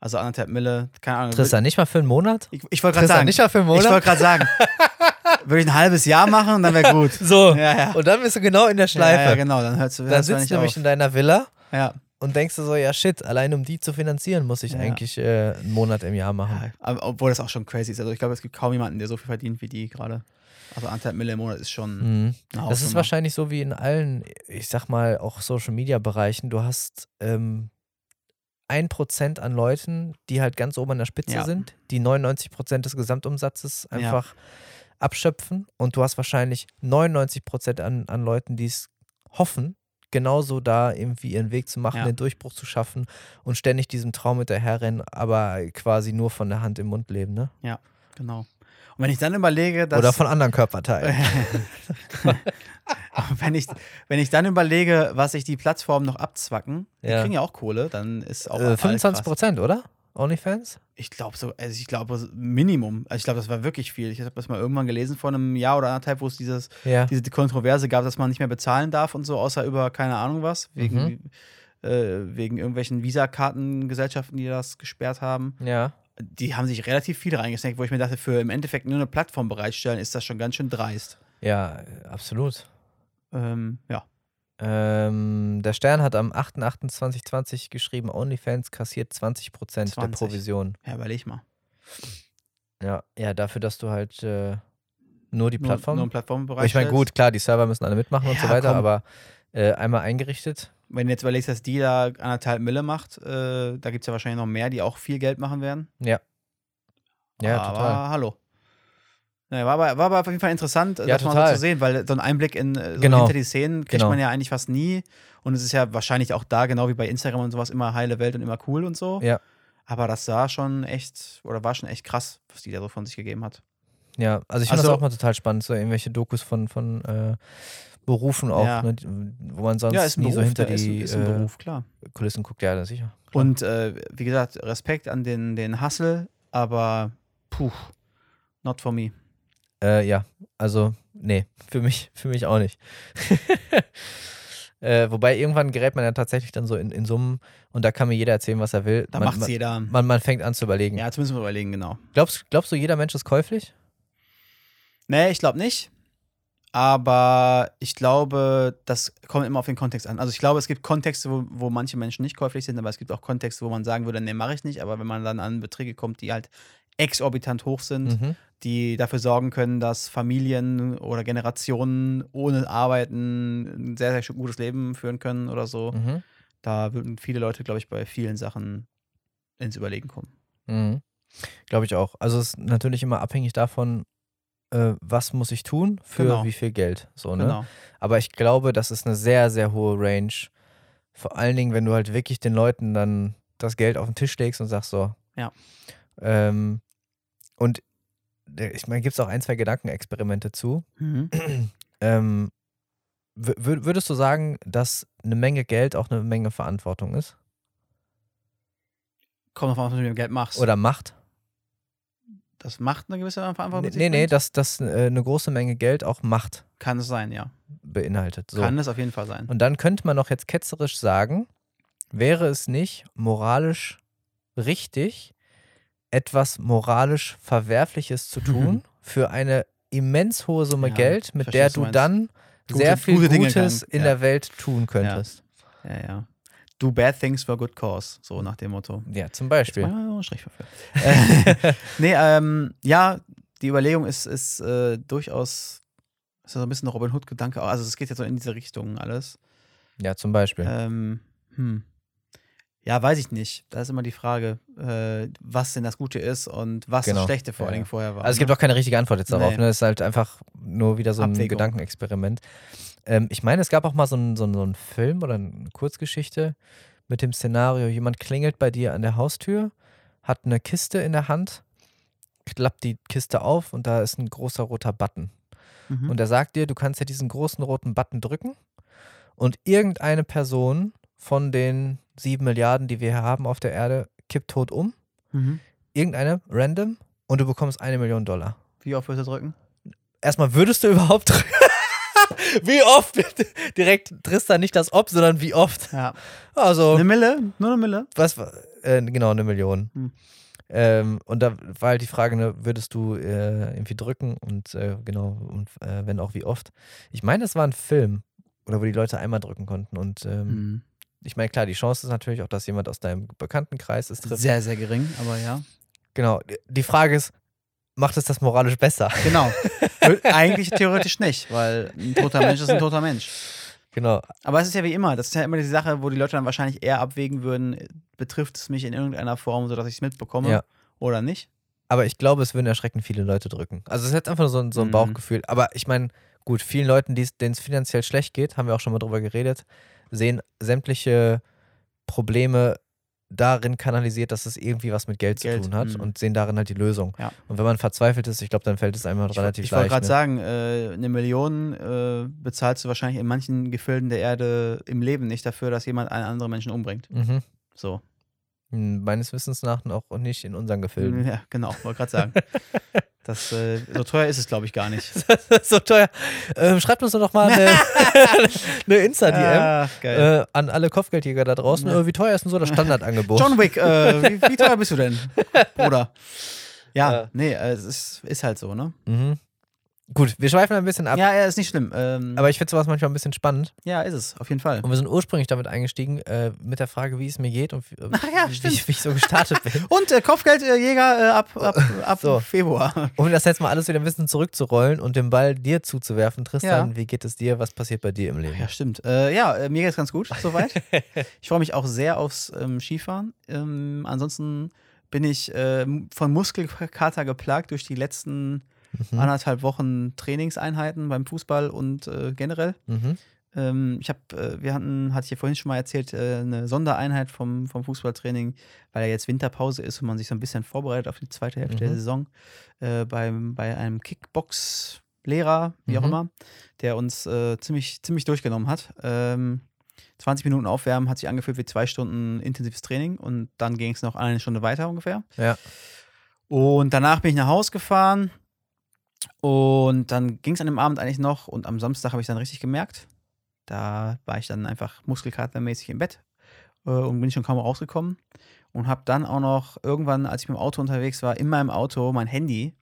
Also anderthalb Mille, keine Ahnung. Tristan, nicht mal für einen Monat? Ich, ich wollte gerade sagen, nicht mal für einen ich Monat? wollte gerade sagen, würde ich ein halbes Jahr machen und dann wäre gut. so. Ja, ja. Und dann bist du genau in der Schleife. Ja, ja, genau, dann hörst du Dann sitzt du nämlich auf. in deiner Villa Ja. und denkst du so, ja shit, allein um die zu finanzieren, muss ich Ja. eigentlich äh, einen Monat im Jahr machen. ja. Aber, obwohl das auch schon crazy ist. Also ich glaube, es gibt kaum jemanden, der so viel verdient wie die gerade. Also anderthalb Mille im Monat ist schon Mhm. Das ist wahrscheinlich so wie in allen, ich sag mal, auch Social Media Bereichen. Du hast ähm, ein Prozent an Leuten, die halt ganz oben an der Spitze Ja. sind, die 99 Prozent des Gesamtumsatzes einfach abschöpfen. Und du hast wahrscheinlich 99 Prozent an, an Leuten, die es hoffen, genauso da irgendwie ihren Weg zu machen, Ja. den Durchbruch zu schaffen und ständig diesem Traum hinterherrennen, aber quasi nur von der Hand im Mund leben, ne? Genau. Und wenn ich dann überlege, dass. Oder von anderen Körperteilen. wenn, ich, wenn ich dann überlege, was sich die Plattformen noch abzwacken, die Ja. kriegen ja auch Kohle, dann ist auch. Äh, alles 25 krass. Prozent, oder? OnlyFans? Ich glaube so, also ich glaube Minimum. Also ich glaube, das war wirklich viel. Ich habe das mal irgendwann gelesen vor einem Jahr oder anderthalb, wo es dieses, Ja. diese Kontroverse gab, dass man nicht mehr bezahlen darf und so, außer über keine Ahnung was, wegen, Mhm. äh, wegen irgendwelchen Visakartengesellschaften, die das gesperrt haben. Ja. Die haben sich relativ viel reingesnackt, wo ich mir dachte, für im Endeffekt nur eine Plattform bereitstellen, ist das schon ganz schön dreist. Ja, absolut. Ähm, ja. Ähm, der Stern hat am 8.8.2020 geschrieben, OnlyFans kassiert 20% der 20. Provision. ja, überleg mal. Ja, ja, dafür, dass du halt äh, nur die Nur, Plattform. nur eine Plattform ich meine, gut, klar, die Server müssen alle mitmachen und Ja, so weiter, komm. aber äh, einmal eingerichtet. Wenn du jetzt überlegst, dass die da anderthalb Mille macht, äh, da gibt es ja wahrscheinlich noch mehr, die auch viel Geld machen werden. Ja. Ja, aber total. hallo. Naja, war, aber, war aber auf jeden Fall interessant, äh, Ja, das mal so total. zu sehen, weil so einen Einblick in äh, so Genau. hinter die Szenen kriegt Genau. man ja eigentlich fast nie. Und es ist ja wahrscheinlich auch da, genau wie bei Instagram und sowas, immer heile Welt und immer cool und so. Ja. Aber das war schon echt, oder war schon echt krass, was die da so von sich gegeben hat. Ja, also ich finde Also- das auch mal total spannend, so irgendwelche Dokus von, von äh, Berufen auch, Ja. ne, wo man sonst ja, nie Beruf, so hinter die ist, ist ein äh, Beruf, klar. Kulissen guckt. Ja, sicher. Klar. Und äh, wie gesagt, Respekt an den, den Hustle, aber puh, not for me. Äh, ja, also, nee, für mich, für mich auch nicht. äh, wobei irgendwann gerät man ja tatsächlich dann so in, in Summen und da kann mir jeder erzählen, was er will. Da man, macht's man, jeder. man, man fängt an zu überlegen. Ja, zumindest mal überlegen, genau. Glaubst, glaubst du, jeder Mensch ist käuflich? Nee, ich glaube nicht. Aber ich glaube, das kommt immer auf den Kontext an. Also ich glaube, es gibt Kontexte, wo, wo manche Menschen nicht käuflich sind, aber es gibt auch Kontexte, wo man sagen würde, nee, mache ich nicht. Aber wenn man dann an Beträge kommt, die halt exorbitant hoch sind, Mhm. die dafür sorgen können, dass Familien oder Generationen ohne Arbeiten ein sehr, sehr gutes Leben führen können oder so, Mhm. da würden viele Leute, glaube ich, bei vielen Sachen ins Überlegen kommen. Mhm. Glaube ich auch. Also es ist natürlich immer abhängig davon, äh, was muss ich tun für Genau. wie viel Geld. So, ne? Genau. Aber ich glaube, das ist eine sehr, sehr hohe Range. Vor allen Dingen, wenn du halt wirklich den Leuten dann das Geld auf den Tisch legst und sagst so. Ja. Ähm, und äh, ich meine, gibt es auch ein, zwei Gedankenexperimente zu. Mhm. Ähm, wür- wür- würdest du sagen, dass eine Menge Geld auch eine Menge Verantwortung ist? Kommt drauf an, was du mit dem Geld machst. Oder Macht? das macht eine gewisse Verantwortung. Nee, nee, bringt? dass, dass äh, eine große Menge Geld auch Macht Kann es sein, ja. beinhaltet. So. Kann es auf jeden Fall sein. Und dann könnte man noch jetzt ketzerisch sagen, wäre es nicht moralisch richtig, etwas moralisch Verwerfliches zu tun für eine immens hohe Summe Ja, Geld, mit der du meinst. dann Gute- sehr viel gute Gutes in ja. der Welt tun könntest. Ja, ja. Do bad things for good cause, so nach dem Motto. Ja, zum Jetzt Beispiel. mal Strich. Äh, nee, ähm, ja, die Überlegung ist, ist äh, durchaus ist so ein bisschen ein Robin Hood-Gedanke. Also es geht ja so in diese Richtung alles. Ja, zum Beispiel. Ähm, hm. Ja, weiß ich nicht. Da ist immer die Frage, äh, was denn das Gute ist und was Genau. das Schlechte vor Ja, allen Dingen vorher war. Also es ne? gibt auch keine richtige Antwort jetzt darauf. Nee. Ne? Es ist halt einfach nur wieder so ein Abwägung. Gedankenexperiment. Ähm, ich meine, es gab auch mal so einen so so einen Film oder eine Kurzgeschichte mit dem Szenario, jemand klingelt bei dir an der Haustür, hat eine Kiste in der Hand, klappt die Kiste auf und da ist ein großer roter Button. Mhm. Und er sagt dir, du kannst ja diesen großen roten Button drücken und irgendeine Person von den sieben Milliarden, die wir hier haben auf der Erde, kippt tot um. Mhm. Irgendeine, random, und du bekommst eine Million Dollar. Wie oft wirst du drücken? erstmal würdest du überhaupt drücken? wie oft? Direkt Tristan nicht das Ob, sondern wie oft? Ja. Also, Eine Mille? Nur eine Mille? was äh, genau, eine Million. Hm. Ähm, und da war halt die Frage, ne, würdest du äh, irgendwie drücken und äh, genau, und äh, wenn auch wie oft? Ich meine, es war ein Film, oder wo die Leute einmal drücken konnten. Und ähm, Mhm. Ich meine, klar, die Chance ist natürlich auch, dass jemand aus deinem Bekanntenkreis es trifft. Sehr, sehr gering, aber ja. Genau. Die Frage ist, macht es das moralisch besser? Genau. Eigentlich theoretisch nicht, weil ein toter Mensch ist ein toter Mensch. Genau. Aber es ist ja wie immer, das ist ja immer die Sache, wo die Leute dann wahrscheinlich eher abwägen würden, betrifft es mich in irgendeiner Form, sodass ich es mitbekomme Ja. oder nicht. Aber ich glaube, es würden erschreckend viele Leute drücken. Also es ist jetzt einfach so ein, so ein Mhm. Bauchgefühl. Aber ich meine, gut, vielen Leuten, denen es finanziell schlecht geht, haben wir auch schon mal drüber geredet, sehen sämtliche Probleme darin kanalisiert, dass es irgendwie was mit Geld, Geld, zu tun hat mhm. und sehen darin halt die Lösung. Ja. Und wenn man verzweifelt ist, ich glaube, dann fällt es einem halt Ich, relativ ich wollte leicht. gerade ne? sagen, äh, eine Million äh, bezahlst du wahrscheinlich in manchen Gefilden der Erde im Leben nicht dafür, dass jemand einen anderen Menschen umbringt. Mhm. So. Hm, Meines Wissens nach auch nicht in unseren Gefilden. Ja, genau, wollte gerade sagen. Das, äh, so teuer ist es, glaube ich, gar nicht. so teuer. Ähm, schreibt uns doch mal eine, eine Insta-DM Ah, äh, an alle Kopfgeldjäger da draußen. Ja. Äh, wie teuer ist denn so das Standardangebot? John Wick, äh, wie, wie teuer bist du denn, Bruder? Ja, Ja. nee, äh, es ist, ist halt so, ne? Mhm. Gut, wir schweifen ein bisschen ab. Ja, ja, ist nicht schlimm. Ähm, Aber ich finde sowas manchmal ein bisschen spannend. ja, ist es, auf jeden Fall. Und wir sind ursprünglich damit eingestiegen, äh, mit der Frage, wie es mir geht und wie, äh, Ach ja, wie, wie ich so gestartet bin. Und äh, Kopfgeldjäger äh, ab, ab, ab So. Februar. Um das jetzt mal alles wieder ein bisschen zurückzurollen und den Ball dir zuzuwerfen. Tristan, Ja. wie geht es dir? Was passiert bei dir im Leben? Ja, stimmt. Äh, ja, äh, mir geht's ganz gut soweit. ich freue mich auch sehr aufs ähm, Skifahren. Ähm, ansonsten bin ich von Muskelkater geplagt durch die letzten Mhm. anderthalb Wochen Trainingseinheiten beim Fußball und äh, generell. Mhm. Ähm, ich habe, äh, wir hatten, hatte ich ja vorhin schon mal erzählt, äh, eine Sondereinheit vom, vom Fußballtraining, weil ja jetzt Winterpause ist und man sich so ein bisschen vorbereitet auf die zweite Hälfte der Mhm. Saison, äh, beim, bei einem Kickbox-Lehrer, wie auch Mhm. immer, der uns äh, ziemlich, ziemlich durchgenommen hat. Ähm, 20 Minuten Aufwärmen hat sich angefühlt wie zwei Stunden intensives Training und dann ging es noch eine Stunde weiter ungefähr. Ja. Und danach bin ich nach Hause gefahren und dann ging es an dem Abend eigentlich noch und am Samstag habe ich dann richtig gemerkt. Da war ich dann einfach muskelkatermäßig im Bett äh, und bin schon kaum rausgekommen und habe dann auch noch irgendwann, als ich mit dem Auto unterwegs war, in meinem Auto mein Handy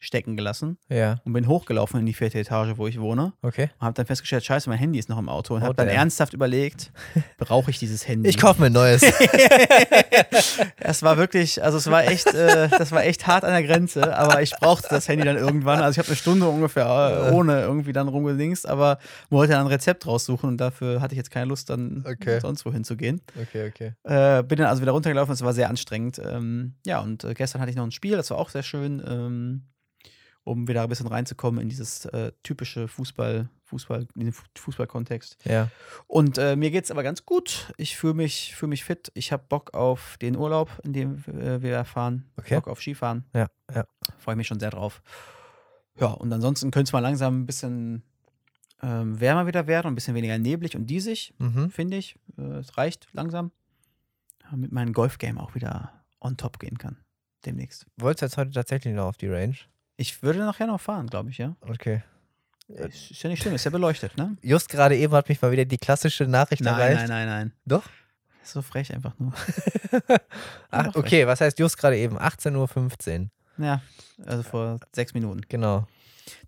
stecken gelassen Ja, und bin hochgelaufen in die vierte Etage, wo ich wohne. okay. Und habe dann festgestellt, scheiße, mein Handy ist noch im Auto. Und Oh, habe dann ernsthaft überlegt, brauche ich dieses Handy? Ich kaufe mir ein neues. Es war wirklich, also es war echt, äh, das war echt hart an der Grenze, aber ich brauchte das Handy dann irgendwann. Also ich habe eine Stunde ungefähr äh, ohne irgendwie dann rumgedingst, aber wollte dann ein Rezept raussuchen und dafür hatte ich jetzt keine Lust, dann Okay. sonst wohin zu gehen. okay, okay. Äh, bin dann also wieder runtergelaufen, es war sehr anstrengend. Ähm, ja, und äh, gestern hatte ich noch ein Spiel, das war auch sehr schön, ähm, um wieder ein bisschen reinzukommen in dieses äh, typische Fußball, Fußball, in den Fu- Fußballkontext. Ja, Und äh, mir geht's aber ganz gut. Ich fühle mich, fühl mich fit. Ich habe Bock auf den Urlaub, in dem äh, wir fahren. Okay. Bock auf Skifahren. ja, ja. Freue mich schon sehr drauf. Ja, und ansonsten könnte es mal langsam ein bisschen ähm, wärmer wieder werden und ein bisschen weniger neblig und diesig, Mhm. finde ich. Äh, es reicht langsam. Damit mein Golfgame auch wieder on top gehen kann. Demnächst. Wolltest du jetzt heute tatsächlich noch auf die Range? Ich würde nachher noch fahren, glaube ich, ja. Okay. Ist ist ja nicht schlimm, ist ja beleuchtet, ne? Just gerade eben hat mich mal wieder die klassische Nachricht Nein, erreicht. nein, nein, nein. Doch? So frech einfach nur. Ach, Doch, okay, was heißt just gerade eben? 18.15 Uhr. Ja, also vor sechs Minuten. Genau.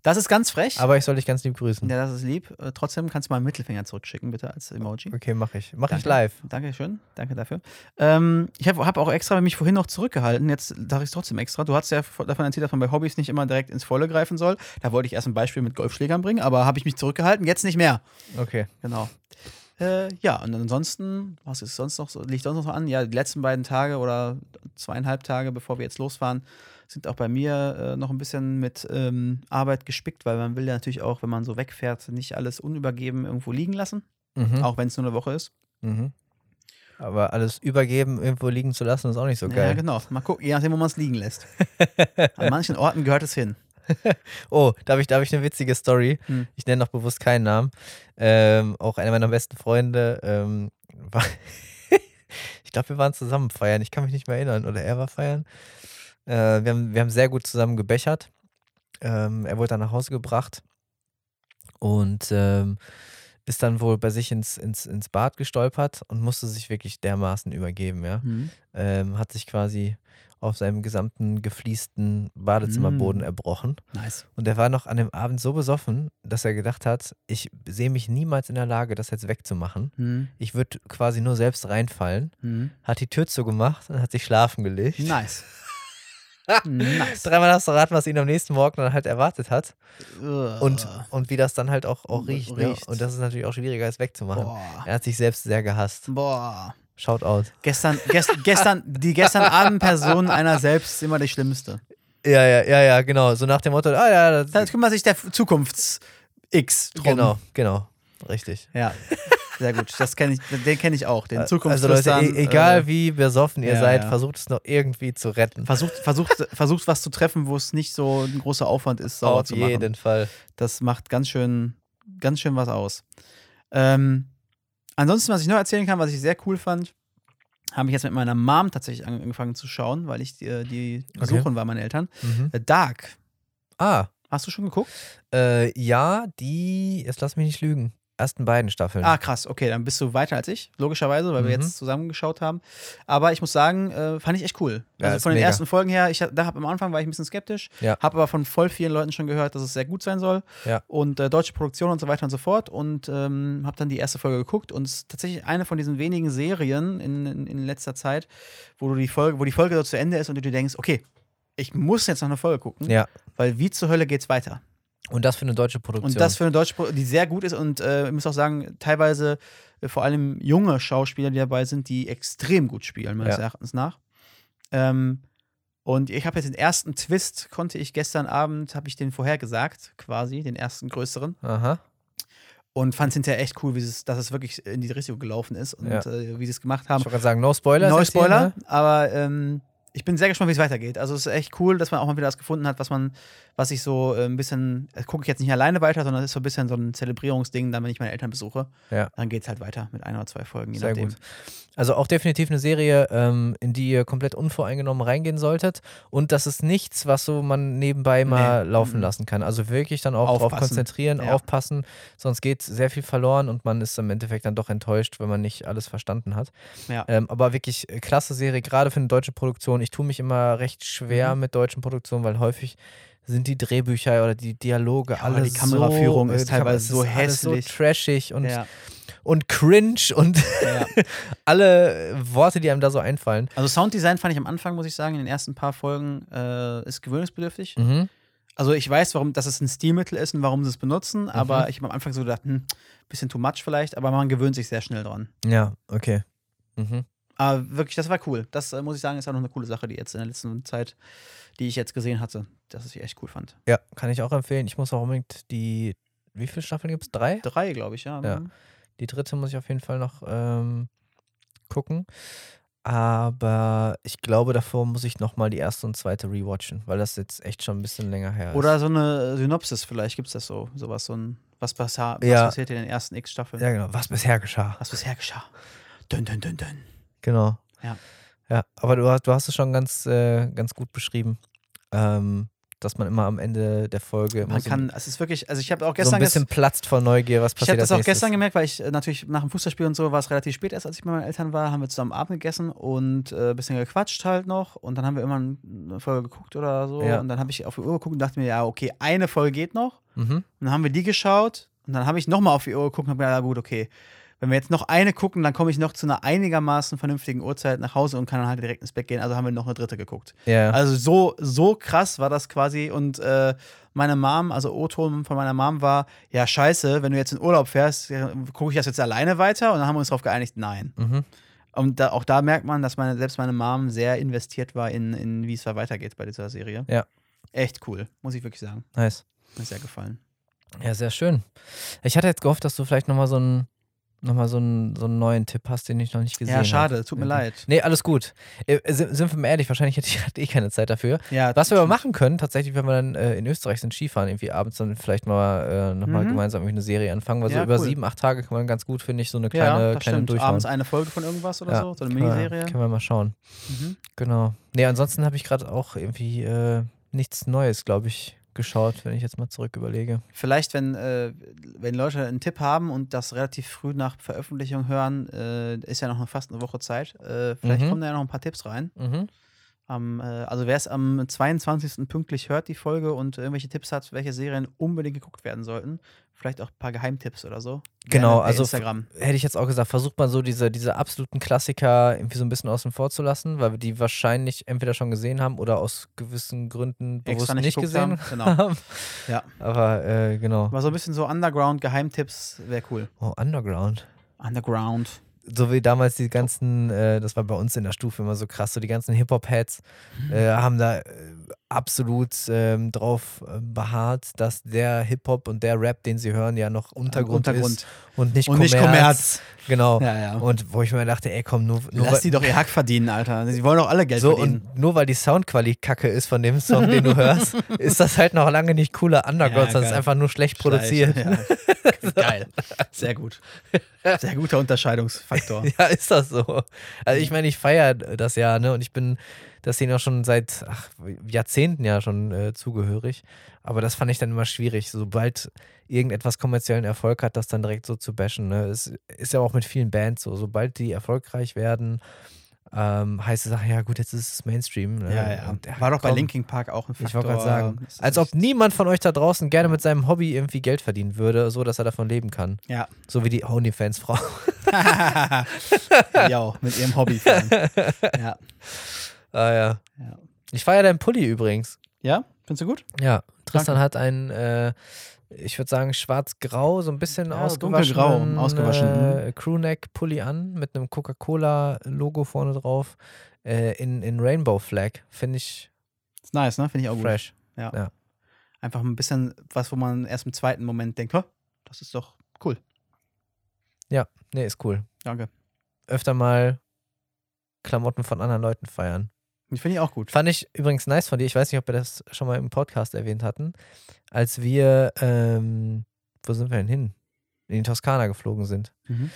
Das ist ganz frech. Aber ich soll dich ganz lieb grüßen. ja, das ist lieb. Äh, Trotzdem kannst du mal einen Mittelfinger zurückschicken, bitte, als Emoji. Okay, mach ich. Mach ich Danke. live. Dankeschön, danke dafür. Ähm, ich habe hab auch extra mich vorhin noch zurückgehalten. Jetzt sage ich es trotzdem extra. Du hast ja davon erzählt, dass man bei Hobbys nicht immer direkt ins Volle greifen soll. Da wollte ich erst ein Beispiel mit Golfschlägern bringen, aber habe ich mich zurückgehalten. Jetzt nicht mehr. Okay. Genau. Äh, ja, und ansonsten, was ist sonst noch so, liegt sonst noch so an? Ja, die letzten beiden Tage oder zweieinhalb Tage, bevor wir jetzt losfahren, sind auch bei mir äh, noch ein bisschen mit ähm, Arbeit gespickt, weil man will ja natürlich auch, wenn man so wegfährt, nicht alles unübergeben irgendwo liegen lassen, Mhm. auch wenn es nur eine Woche ist. Mhm. Aber alles übergeben, irgendwo liegen zu lassen, ist auch nicht so Ja, geil. genau. Mal gucken, je nachdem, wo man es liegen lässt. An manchen Orten gehört es hin. Oh, da habe ich, da hab ich eine witzige Story. Hm. Ich nenne noch bewusst keinen Namen. Ähm, auch einer meiner besten Freunde ähm, war. ich glaube, wir waren zusammen feiern. Ich kann mich nicht mehr erinnern. Oder er war feiern. Äh, wir, haben, wir haben sehr gut zusammen gebechert. Ähm, er wurde dann nach Hause gebracht und ähm, ist dann wohl bei sich ins, ins, ins Bad gestolpert und musste sich wirklich dermaßen übergeben, ja. Hm. Ähm, hat sich quasi auf seinem gesamten gefliesten Badezimmerboden Mm. erbrochen. Nice. Und er war noch an dem Abend so besoffen, dass er gedacht hat, ich sehe mich niemals in der Lage, das jetzt wegzumachen. Hm. Ich würde quasi nur selbst reinfallen. Hm. Hat die Tür zugemacht und hat sich schlafen gelegt. Nice. nice. Dreimal hast du raten, was ihn am nächsten Morgen dann halt erwartet hat. Und, und wie das dann halt auch, auch riecht. Ne? Riecht. Und das ist natürlich auch schwieriger, es wegzumachen. Boah. Er hat sich selbst sehr gehasst. Boah. Shout out. Gestern, gest, gestern, die gestern Abend-Person einer selbst ist immer die schlimmste. Ja, ja, ja, ja, genau. So nach dem Motto, ah ja, das, Da kümmert sich der Zukunfts-X drum. genau, genau. Richtig. Ja, sehr gut. Das kenn ich, den kenne ich auch. Den Also Leute, e egal äh, wie besoffen ihr ja, seid, ja. versucht es noch irgendwie zu retten. versucht, versucht, versucht was zu treffen, wo es nicht so ein großer Aufwand ist, sauer Auf zu machen. jeden Fall. Das macht ganz schön, ganz schön was aus. Ähm, ansonsten, was ich noch erzählen kann, was ich sehr cool fand, habe ich jetzt mit meiner Mom tatsächlich angefangen zu schauen, weil ich die, die Okay. besuchen war, meine Eltern. Mhm. Äh, Dark. Ah, Hast du schon geguckt? äh, ja, die, jetzt lass mich nicht lügen, ersten beiden Staffeln. Ah, krass, okay, dann bist du weiter als ich, logischerweise, weil wir Mhm. jetzt zusammengeschaut haben. Aber ich muss sagen, äh, fand ich echt cool. Ja, also von den mega. ersten Folgen her, ich da hab, am Anfang war ich ein bisschen skeptisch, Ja. habe aber von voll vielen Leuten schon gehört, dass es sehr gut sein soll. Ja. Und äh, deutsche Produktion und so weiter und so fort. Und ähm, habe dann die erste Folge geguckt und es ist tatsächlich eine von diesen wenigen Serien in, in, in letzter Zeit, wo du die Folge, wo die Folge so zu Ende ist und du dir denkst, okay, ich muss jetzt noch eine Folge gucken, Ja. weil wie zur Hölle geht's weiter? Und das für eine deutsche Produktion. Und das für eine deutsche Pro die sehr gut ist und äh, ich muss auch sagen, teilweise äh, vor allem junge Schauspieler, die dabei sind, die extrem gut spielen, meines Ja. Erachtens nach. Ähm, und ich habe jetzt den ersten Twist, konnte ich gestern Abend, habe ich den vorhergesagt, quasi, den ersten größeren. Aha. Und fand es hinterher echt cool, wie es, dass es wirklich in die Richtung gelaufen ist und Ja. äh, wie sie es gemacht Ich haben. wollte gerade sagen, no Spoiler. No Spoiler, aber ähm, ich bin sehr gespannt, wie es weitergeht. Also es ist echt cool, dass man auch mal wieder das gefunden hat, was man, was ich so äh, ein bisschen, äh, gucke ich jetzt nicht alleine weiter, sondern es ist so ein bisschen so ein Zelebrierungsding, dann wenn ich meine Eltern besuche. Ja. Dann geht es halt weiter mit ein oder zwei Folgen, je Sehr nachdem. gut. Also auch definitiv eine Serie, ähm, in die ihr komplett unvoreingenommen reingehen solltet. Und das ist nichts, was so man nebenbei mal Nee. laufen Mhm. lassen kann. Also wirklich dann auch drauf Aufpassen. konzentrieren, Ja. aufpassen. Sonst geht sehr viel verloren und man ist im Endeffekt dann doch enttäuscht, wenn man nicht alles verstanden hat. Ja. Ähm, aber wirklich äh, klasse Serie, gerade für eine deutsche Produktion. Ich tue mich immer recht schwer Mhm. mit deutschen Produktionen, weil häufig sind die Drehbücher oder die Dialoge Ja, alle die Kameraführung so, ist äh, die Kam- teilweise so alles hässlich. so trashig und, Ja. und cringe und Ja. alle Worte, die einem da so einfallen. Also Sounddesign fand ich am Anfang, muss ich sagen, in den ersten paar Folgen äh, ist gewöhnungsbedürftig. Mhm. Also ich weiß, warum, dass es ein Stilmittel ist und warum sie es benutzen, Mhm. aber ich habe am Anfang so gedacht, hm, bisschen too much vielleicht, aber man gewöhnt sich sehr schnell dran. Ja, okay. Mhm. Aber wirklich, das war cool. Das äh, muss ich sagen, ist auch noch eine coole Sache, die jetzt in der letzten Zeit, die ich jetzt gesehen hatte, dass ich echt cool fand. Ja, kann ich auch empfehlen. Ich muss auch unbedingt die, wie viele Staffeln gibt es? Drei? Drei, glaube ich, ja. Ja. Mhm. Die dritte muss ich auf jeden Fall noch ähm, gucken. Aber ich glaube, davor muss ich nochmal die erste und zweite rewatchen, weil das jetzt echt schon ein bisschen länger her ist. Oder so eine Synopsis, vielleicht gibt es das so. Sowas, so ein, was, was Ja. passiert in den ersten X-Staffeln? Ja, genau. Was bisher geschah. Was bisher geschah. Dün, dün, dün, dün. Genau. Ja. Ja, aber du, hast- du hast es schon ganz, äh, ganz gut beschrieben, ähm, dass man immer am Ende der Folge immer Man so, kann, es ist wirklich, also ich habe auch so gestern ein bisschen platzt vor Neugier, was Ich passiert habe das auch nächstes. gestern gemerkt, weil ich äh, natürlich nach dem Fußballspiel und so war es relativ spät erst, als ich bei meinen Eltern war, haben wir zusammen Abend gegessen und äh, ein bisschen gequatscht halt noch und dann haben wir immer eine Folge geguckt oder so Ja. und dann habe ich auf die Uhr geguckt und dachte mir, ja, okay, eine Folge geht noch Mhm. und dann haben wir die geschaut und dann habe ich nochmal auf die Uhr geguckt und habe gedacht, ja gut, okay, wenn wir jetzt noch eine gucken, dann komme ich noch zu einer einigermaßen vernünftigen Uhrzeit nach Hause und kann dann halt direkt ins Bett gehen, also haben wir noch eine dritte geguckt. Ja. Also so, so krass war das quasi. Und äh, meine Mom, also O-Ton von meiner Mom war, ja, scheiße, wenn du jetzt in Urlaub fährst, ja, gucke ich das jetzt alleine weiter? Und dann haben wir uns darauf geeinigt, nein. mhm. Und da, auch da merkt man, dass meine, selbst meine Mom sehr investiert war in, in wie es da weitergeht bei dieser Serie. Ja. Echt cool, muss ich wirklich sagen. Nice. Mir sehr gefallen. Ja, sehr schön. Ich hatte jetzt gehofft, dass du vielleicht nochmal so einen noch mal so einen, so einen neuen Tipp hast, den ich noch nicht gesehen Ja, habe. schade, tut mir leid. Nee, alles gut. Äh, sind, sind wir mal ehrlich, wahrscheinlich hätte ich hatte eh keine Zeit dafür. Ja, Was wir aber machen können, tatsächlich, wenn wir dann äh, in Österreich sind, Skifahren, irgendwie abends dann vielleicht mal äh, nochmal Mhm. gemeinsam eine Serie anfangen, weil Ja, so über cool. sieben, acht Tage kann man ganz gut, finde ich, so eine ja, kleine, das kleine durchhauen. Abends eine Folge von irgendwas oder Ja, so, so eine Miniserie. Können wir mal schauen. Mhm. Genau. Nee, ansonsten habe ich gerade auch irgendwie äh, nichts Neues, glaube ich, geschaut, wenn ich jetzt mal zurück überlege. Vielleicht, wenn, äh, wenn Leute einen Tipp haben und das relativ früh nach Veröffentlichung hören, äh, ist ja noch fast eine Woche Zeit. Äh, vielleicht Mhm. kommen da ja noch ein paar Tipps rein. Mhm. Am, äh, also wer es am 22. pünktlich hört, die Folge, und irgendwelche Tipps hat, welche Serien unbedingt geguckt werden sollten, vielleicht auch ein paar Geheimtipps oder so. Genau, also Instagram. Hätte ich jetzt auch gesagt, versucht man so diese, diese absoluten Klassiker irgendwie so ein bisschen außen vor zu lassen, weil wir die wahrscheinlich entweder schon gesehen haben oder aus gewissen Gründen bewusst Extra nicht nicht, gesehen haben, genau. Ja. Aber äh, genau. Aber so ein bisschen so Underground-Geheimtipps wäre cool. Oh, Underground. Underground. So wie damals die ganzen, äh, das war bei uns in der Stufe immer so krass, so die ganzen Hip-Hop-Heads Mhm. äh, haben da äh, absolut ähm, drauf äh, beharrt, dass der Hip-Hop und der Rap, den sie hören, ja noch Untergrund, ist und nicht Und Kommerz. nicht Kommerz. Genau. Ja, ja. Und wo ich mir dachte, ey komm, nur, nur Lass die doch ihr Hack verdienen, Alter. Sie wollen doch alle Geld so, verdienen. und nur weil die Soundqualität kacke ist von dem Song, den du hörst, ist das halt noch lange nicht cooler Underground, Ja, sondern es ist einfach nur schlecht produziert. Ja. Geil. Sehr gut. Sehr guter Unterscheidungsfaktor. Ja, ist das so. Also ich meine, ich feiere das ja, ne? Und ich bin das Szene auch schon seit ach, Jahrzehnten ja schon äh, zugehörig. Aber das fand ich dann immer schwierig. Sobald irgendetwas kommerziellen Erfolg hat, das dann direkt so zu bashen. Ne? Es ist ja auch mit vielen Bands so. Sobald die erfolgreich werden, ähm, heißt es, ach ja gut, jetzt ist es Mainstream. Ne? Ja, ja. Und, War doch bei komm, Linkin Park auch ein Faktor. Ich wollte gerade sagen, als ob niemand von euch da draußen gerne mit seinem Hobby irgendwie Geld verdienen würde, so dass er davon leben kann. Ja. So wie die OnlyFans-Frau. ja, mit ihrem Hobby. ja. ah ja. Ja. Ich feiere deinen Pulli übrigens. ja, findest du gut? Ja, Tristan Danke. hat einen, äh, ich würde sagen, schwarz-grau, so ein bisschen Ja, ausgewaschen. dunkelgrau, ausgewaschen, Äh, Crewneck-Pulli an mit einem Coca-Cola-Logo vorne drauf. Äh, in, in Rainbow Flag. Finde ich Ist nice, ne? Finde ich auch gut. fresh. Einfach ein bisschen was, wo man erst im zweiten Moment denkt, "Hä, das ist doch cool. Nee, ist cool. Danke. Öfter mal Klamotten von anderen Leuten feiern. Finde ich auch gut. Fand ich übrigens nice von dir. Ich weiß nicht, ob wir das schon mal im Podcast erwähnt hatten. Als wir, ähm, wo sind wir denn hin? In die Toskana geflogen sind. Mhm.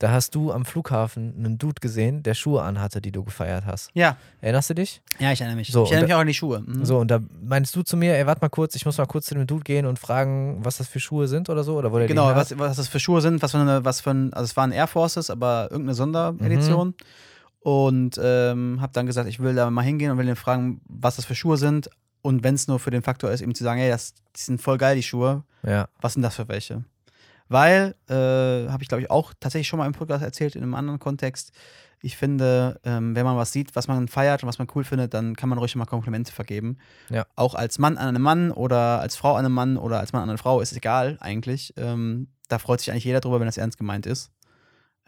Da hast du am Flughafen einen Dude gesehen, der Schuhe anhatte, die du gefeiert hast. Ja, Erinnerst du dich? ja, ich erinnere mich. So, ich erinnere mich auch an die Schuhe. Mhm. So, und da meinst du zu mir, ey, warte mal kurz, ich muss mal kurz zu dem Dude gehen und fragen, was das für Schuhe sind oder so? Oder wo der Genau, was, was das für Schuhe sind, was für eine, was für ein, also es waren Air Forces, aber irgendeine Sonderedition. Mhm. Und ähm, habe dann gesagt, ich will da mal hingehen und will ihn fragen, was das für Schuhe sind. Und wenn es nur für den Faktor ist, eben zu sagen, hey, das, die sind voll geil, die Schuhe, Ja. was sind das für welche? Weil, äh, habe ich glaube ich auch tatsächlich schon mal im Podcast erzählt, in einem anderen Kontext. Ich finde, ähm, wenn man was sieht, was man feiert und was man cool findet, dann kann man ruhig mal Komplimente vergeben. Ja. Auch als Mann an einen Mann oder als Frau an einen Mann oder als Mann an eine Frau, ist egal eigentlich. Ähm, da freut sich eigentlich jeder drüber, wenn das ernst gemeint ist.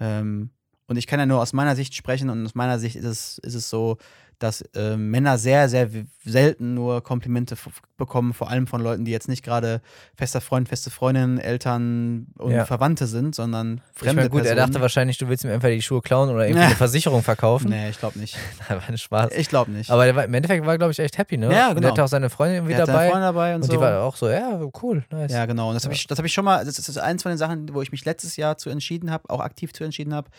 Ähm, und ich kann ja nur aus meiner Sicht sprechen und aus meiner Sicht ist es, ist es so, dass äh, Männer sehr, sehr selten nur Komplimente bekommen, vor allem von Leuten, die jetzt nicht gerade fester Freund, feste Freundin, Eltern und Ja. Verwandte sind, sondern Ich fremde meine, gut, er Personen. dachte wahrscheinlich, du willst ihm einfach die Schuhe klauen oder irgendwie Ja. eine Versicherung verkaufen. Nee, ich glaube nicht. Nein, war ein Spaß. Ich glaube nicht. Aber war, im Endeffekt war, glaube ich, echt happy, ne? Ja, Und genau. er hatte auch seine Freundin irgendwie er hat seine dabei. Freunde dabei und, Und so. die war auch so, ja, cool, nice. Ja, genau. Und das habe Ja. ich, das hab ich schon mal, das ist eins von den Sachen, wo ich mich letztes Jahr zu entschieden habe, auch aktiv zu entschieden habe,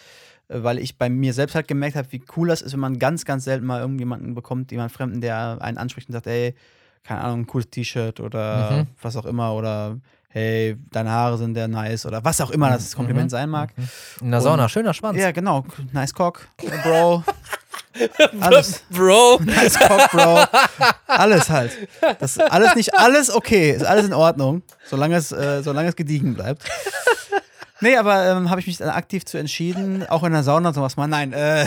weil ich bei mir selbst halt gemerkt habe, wie cool das ist, wenn man ganz, ganz selten mal irgendjemanden bekommt, jemanden Fremden, der einen anspricht und sagt, ey, keine Ahnung, ein cooles T-Shirt oder Mhm. was auch immer oder hey, deine Haare sind sehr nice oder was auch immer das Kompliment Mhm. sein mag. In der Sauna, schöner Schwanz. Ja, genau. Nice Cock, Bro. Alles. Bro. Nice Cock, Bro. Alles halt. Das ist alles nicht alles okay. Ist alles in Ordnung, solange es, äh, solange es gediegen bleibt. Nee, aber ähm, habe ich mich dann aktiv zu entschieden, auch in der Sauna sowas mal. Nein, äh,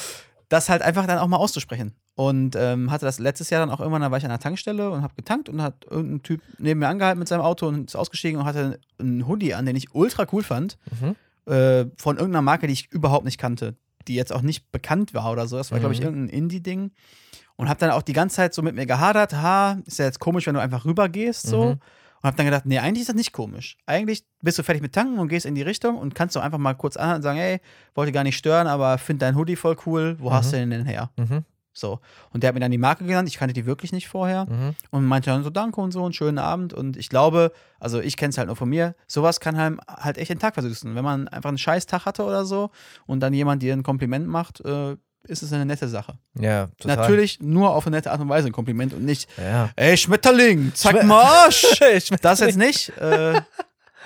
das halt einfach dann auch mal auszusprechen. Und ähm, hatte das letztes Jahr dann auch irgendwann, da war ich an der Tankstelle und habe getankt und hat irgendein Typ neben mir angehalten mit seinem Auto und ist ausgestiegen und hatte einen Hoodie an, den ich ultra cool fand. Mhm. Äh, von irgendeiner Marke, die ich überhaupt nicht kannte, die jetzt auch nicht bekannt war oder so. Das war, glaube ich, Mhm. irgendein Indie-Ding. Und habe dann auch die ganze Zeit so mit mir gehadert, ha, ist ja jetzt komisch, wenn du einfach rübergehst, so. Mhm. Und habe dann gedacht, nee, eigentlich ist das nicht komisch. Eigentlich bist du fertig mit Tanken und gehst in die Richtung und kannst doch einfach mal kurz anhalten und sagen, hey, wollte gar nicht stören, aber finde dein Hoodie voll cool, wo hast Mhm. du den denn her? Mhm. So. Und der hat mir dann die Marke genannt, ich kannte die wirklich nicht vorher Mhm. und meinte dann so, danke und so, einen schönen Abend. Und ich glaube, also ich kenne es halt nur von mir, sowas kann halt, halt echt den Tag versüßen. Wenn man einfach einen scheiß Tag hatte oder so und dann jemand dir ein Kompliment macht, äh, ist es eine nette Sache. Ja, total. Natürlich nur auf eine nette Art und Weise ein Kompliment und nicht, Ja. ey Schmetterling, zeig Schme- mal Arsch. Das jetzt nicht. Äh,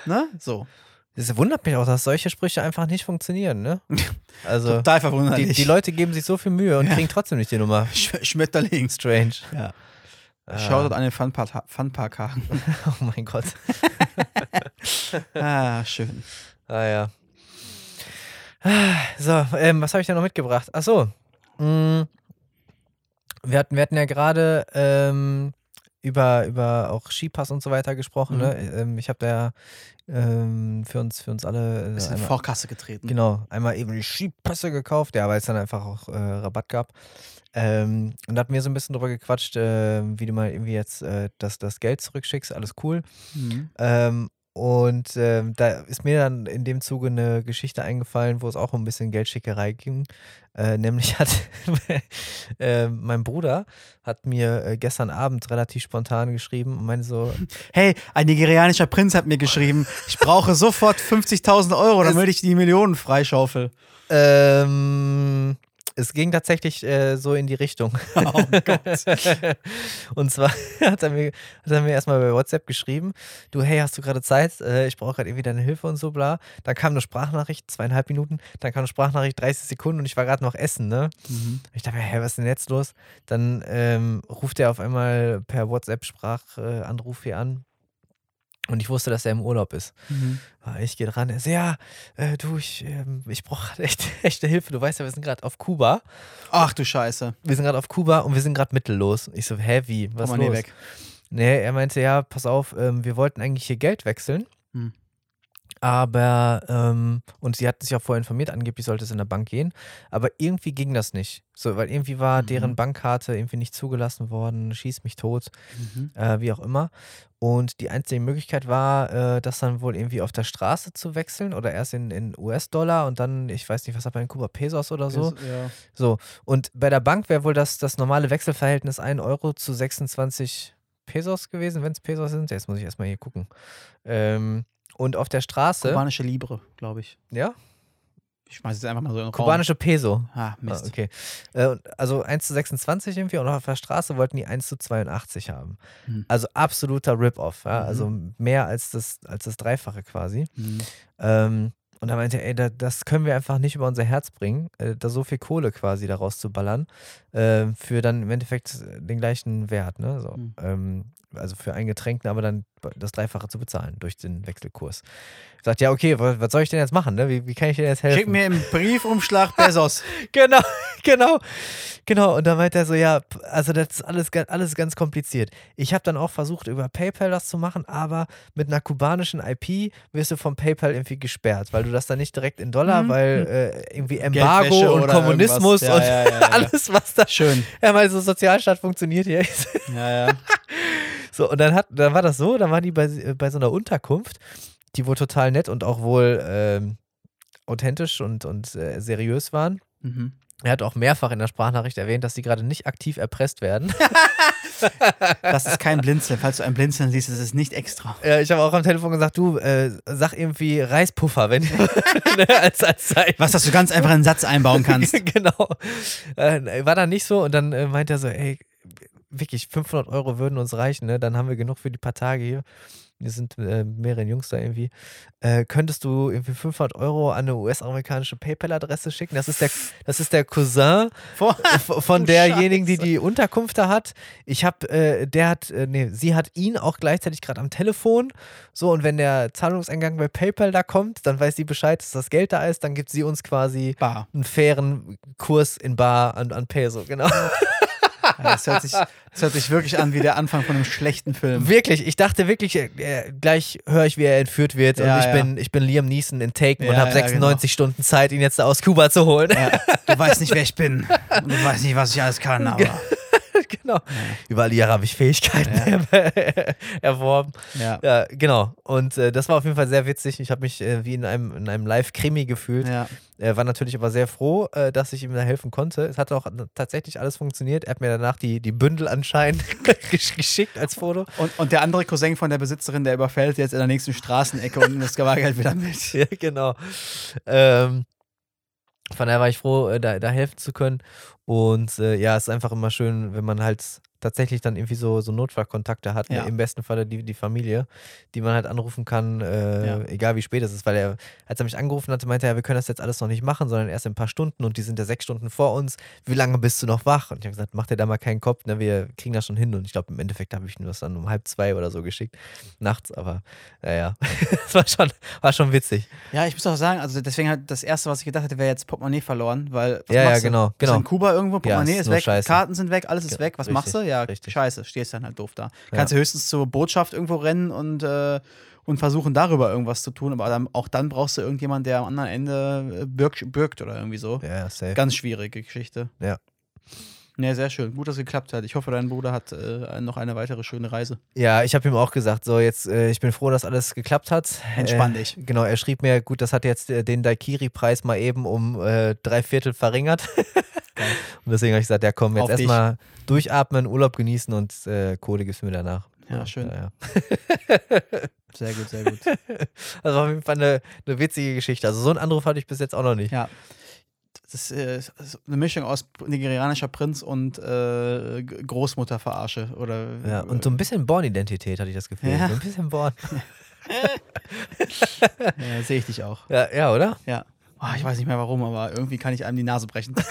ne? So. Es wundert mich auch, dass solche Sprüche einfach nicht funktionieren, ne? Also, Total die, verwunderlich. die Leute geben sich so viel Mühe und Ja. kriegen trotzdem nicht die Nummer. Sch Schmetterling. Strange. Ja. Ah. Shoutout an den Funpark- Funparkhaken. Oh mein Gott. ah, schön. Ah ja. So, ähm, was habe ich denn noch mitgebracht? Ach so. Mm, wir, hatten, wir hatten ja gerade ähm, über, über auch Skipass und so weiter gesprochen. Mhm. Ne? Ähm, ich habe da ja ähm, für, uns, für uns alle äh, Ist in einmal, Vorkasse getreten. genau, einmal eben die Skipässe gekauft, ja, weil es dann einfach auch äh, Rabatt gab. Ähm, und da hatten wir so ein bisschen drüber gequatscht, äh, wie du mal irgendwie jetzt äh, das, das Geld zurückschickst, alles cool. Mhm. Ähm, und ähm, da ist mir dann in dem Zuge eine Geschichte eingefallen, wo es auch um ein bisschen Geldschickerei ging. Äh, nämlich hat äh, mein Bruder hat mir äh, gestern Abend relativ spontan geschrieben und meinte so, Hey, ein nigerianischer Prinz hat mir geschrieben, ich brauche sofort 50.000 Euro, damit ich die Millionen freischaufel. ähm, es ging tatsächlich äh, so in die Richtung. Oh Gott. Und zwar hat er mir, hat er mir erstmal bei WhatsApp geschrieben, du, hey, hast du gerade Zeit? Äh, ich brauche gerade irgendwie deine Hilfe und so, bla. Dann kam eine Sprachnachricht, zweieinhalb Minuten, dann kam eine Sprachnachricht, 30 Sekunden und ich war gerade noch essen, ne? Mhm. Ich dachte mir, hä, was ist denn jetzt los? Dann ähm, ruft er auf einmal per WhatsApp-Sprachanruf hier an. Und ich wusste, dass er im Urlaub ist. Mhm. Ah, Ich gehe dran, er so, ja, äh, du, ich, ähm, ich brauche gerade echt, echte Hilfe. Du weißt ja, wir sind gerade auf Kuba. Ach du Scheiße. Wir sind gerade auf Kuba und wir sind gerade mittellos. Ich so, hä, wie? Was Komm los? mal nie weg. Nee, er meinte, ja, pass auf, ähm, wir wollten eigentlich hier Geld wechseln. Hm. Aber, ähm, und sie hat sich auch vorher informiert, angeblich sollte es in der Bank gehen. Aber irgendwie ging das nicht. So, weil irgendwie war Mhm. deren Bankkarte irgendwie nicht zugelassen worden, schieß mich tot, Mhm. äh, wie auch immer. Und die einzige Möglichkeit war, äh, das dann wohl irgendwie auf der Straße zu wechseln oder erst in, in US-Dollar und dann, ich weiß nicht, was hat man in Kuba, Pesos oder so. Ja. So, und bei der Bank wäre wohl das, das normale Wechselverhältnis 1 Euro zu 26 Pesos gewesen, wenn es Pesos sind. Jetzt muss ich erstmal hier gucken. Ähm, und auf der Straße, Kubanische Libre, glaube ich. ja, Ich schmeiße jetzt einfach mal so in den Raum. kubanische Peso. Ah, Ah, Mist. okay. Äh, also 1 zu 26 irgendwie und auf der Straße wollten die 1 zu 82 haben. Hm. Also absoluter Rip-Off, ja? Mhm. also mehr als das, als das Dreifache quasi. Mhm. Ähm, und er meinte, ey, da, das können wir einfach nicht über unser Herz bringen, äh, da so viel Kohle quasi daraus zu ballern, äh, für dann im Endeffekt den gleichen Wert, ne? So. Mhm. Ähm, also für ein Getränk, aber dann das Dreifache zu bezahlen durch den Wechselkurs. Sagt, ja, okay, was, was soll ich denn jetzt machen? Ne? Wie, wie kann ich dir jetzt helfen? Schick mir im Briefumschlag Bezos. Genau, genau, genau. Und dann meint er so, ja, also das ist alles, alles ganz kompliziert. Ich habe dann auch versucht, über PayPal das zu machen, aber mit einer kubanischen IP wirst du vom PayPal irgendwie gesperrt, weil du das dann nicht direkt in Dollar, Mhm. weil äh, irgendwie Geldwäsche Embargo und Kommunismus. Ja, und ja, ja, ja. alles, was da. Schön. Ja, weil so Sozialstaat funktioniert hier. Ja, ja. So, und dann, hat, dann war das so, dann war die bei, bei so einer Unterkunft, die wohl total nett und auch wohl ähm, authentisch und, und äh, seriös waren. Mhm. Er hat auch mehrfach in der Sprachnachricht erwähnt, dass sie gerade nicht aktiv erpresst werden. Das ist kein Blinzeln. Falls du ein Blinzeln siehst, ist es nicht extra. ja, ich habe auch am Telefon gesagt, du, äh, sag irgendwie Reispuffer, wenn als, als Zeichen. Was, dass du ganz einfach einen Satz einbauen kannst. genau. Äh, war dann nicht so und dann äh, meint er so, ey, wirklich 500 Euro würden uns reichen, ne? Dann haben wir genug für die paar Tage hier. Wir sind äh, mehrere Jungs da irgendwie. Äh, könntest du irgendwie 500 Euro an eine US-amerikanische PayPal-Adresse schicken? Das ist der, das ist der Cousin v- von derjenigen, die die Unterkunft da hat. Ich habe, äh, der hat, äh, nee, sie hat ihn auch gleichzeitig gerade am Telefon. So, und wenn der Zahlungseingang bei PayPal da kommt, dann weiß sie Bescheid, dass das Geld da ist. Dann gibt sie uns quasi Bar. einen fairen Kurs in Bar an, an Peso, genau. Das hört, sich, das hört sich wirklich an wie der Anfang von einem schlechten Film. wirklich, ich dachte wirklich, äh, gleich höre ich, wie er entführt wird Ja, und ich, ja. bin, ich bin Liam Neeson in Taken und Ja, habe ja, 96 Stunden Zeit, ihn jetzt aus Kuba zu holen. Du weißt nicht, wer ich bin. Und du weißt nicht, was ich alles kann, aber. Genau. Über alle Jahre habe ich Fähigkeiten erworben. Ja. Genau. Und äh, das war auf jeden Fall sehr witzig. Ich habe mich äh, wie in einem, in einem Live-Krimi gefühlt. Er war natürlich aber sehr froh, äh, dass ich ihm da helfen konnte. Es hat auch tatsächlich alles funktioniert. Er hat mir danach die, die Bündel anscheinend gesch- geschickt als Foto. Und, und der andere Cousin von der Besitzerin, der überfällt jetzt in der nächsten Straßenecke und das Bargeld wieder mit. Ja, genau. Ähm, von daher war ich froh, äh, da, da helfen zu können. Und äh, ja, es ist einfach immer schön, wenn man halt tatsächlich dann irgendwie so, so Notfallkontakte hat. Ja. Ne? Im besten Falle die, die Familie, die man halt anrufen kann, äh, Ja. egal wie spät es ist. Weil er, als er mich angerufen hatte, meinte er, wir können das jetzt alles noch nicht machen, sondern erst in ein paar Stunden und die sind ja sechs Stunden vor uns. Wie lange bist du noch wach? Und ich habe gesagt, mach dir da mal keinen Kopf, ne? wir kriegen das schon hin. Und ich glaube, im Endeffekt habe ich nur das dann um halb zwei oder so geschickt, nachts. Aber naja, das war schon, war schon witzig. Ja, ich muss auch sagen, also deswegen halt das erste, was ich gedacht hätte, wäre jetzt Portemonnaie verloren, weil was Ja, ja, machst du? genau, Bist genau. in Kuba irgendwo, Portemonnaie ist ist nur weg, scheiße. Karten sind weg, alles ist Ge- weg. Was richtig, machst du? Ja, richtig. scheiße, stehst dann halt doof da. Kannst du höchstens zur Botschaft irgendwo rennen und, äh, und versuchen, darüber irgendwas zu tun, aber dann, auch dann brauchst du irgendjemanden, der am anderen Ende äh, birgt, birgt oder irgendwie so. Ja, safe. Ganz schwierige Geschichte. Ja. Ja, sehr schön. Gut, dass es geklappt hat. Ich hoffe, dein Bruder hat äh, noch eine weitere schöne Reise. Ja, ich habe ihm auch gesagt, so jetzt, äh, ich bin froh, dass alles geklappt hat. Entspann äh, dich. Genau, er schrieb mir, gut, das hat jetzt äh, den Daikiri-Preis mal eben um äh, drei Viertel verringert. und deswegen habe ich gesagt, ja komm, jetzt erstmal durchatmen, Urlaub genießen und äh, Kohle gibst du mir danach. Ja, schön. Ja, ja. Sehr gut, sehr gut. Also auf jeden Fall eine, eine witzige Geschichte. Also so einen Anruf hatte ich bis jetzt auch noch nicht. Ja. Das ist, äh, ist eine Mischung aus nigerianischer Prinz und äh, Großmutterverarsche. Oder, Ja, und so ein bisschen Born-Identität hatte ich das Gefühl. Ja. So ein bisschen Born. Ja, sehe ich dich auch. Ja, ja oder? Ja. Oh, ich weiß nicht mehr warum, aber irgendwie kann ich einem die Nase brechen.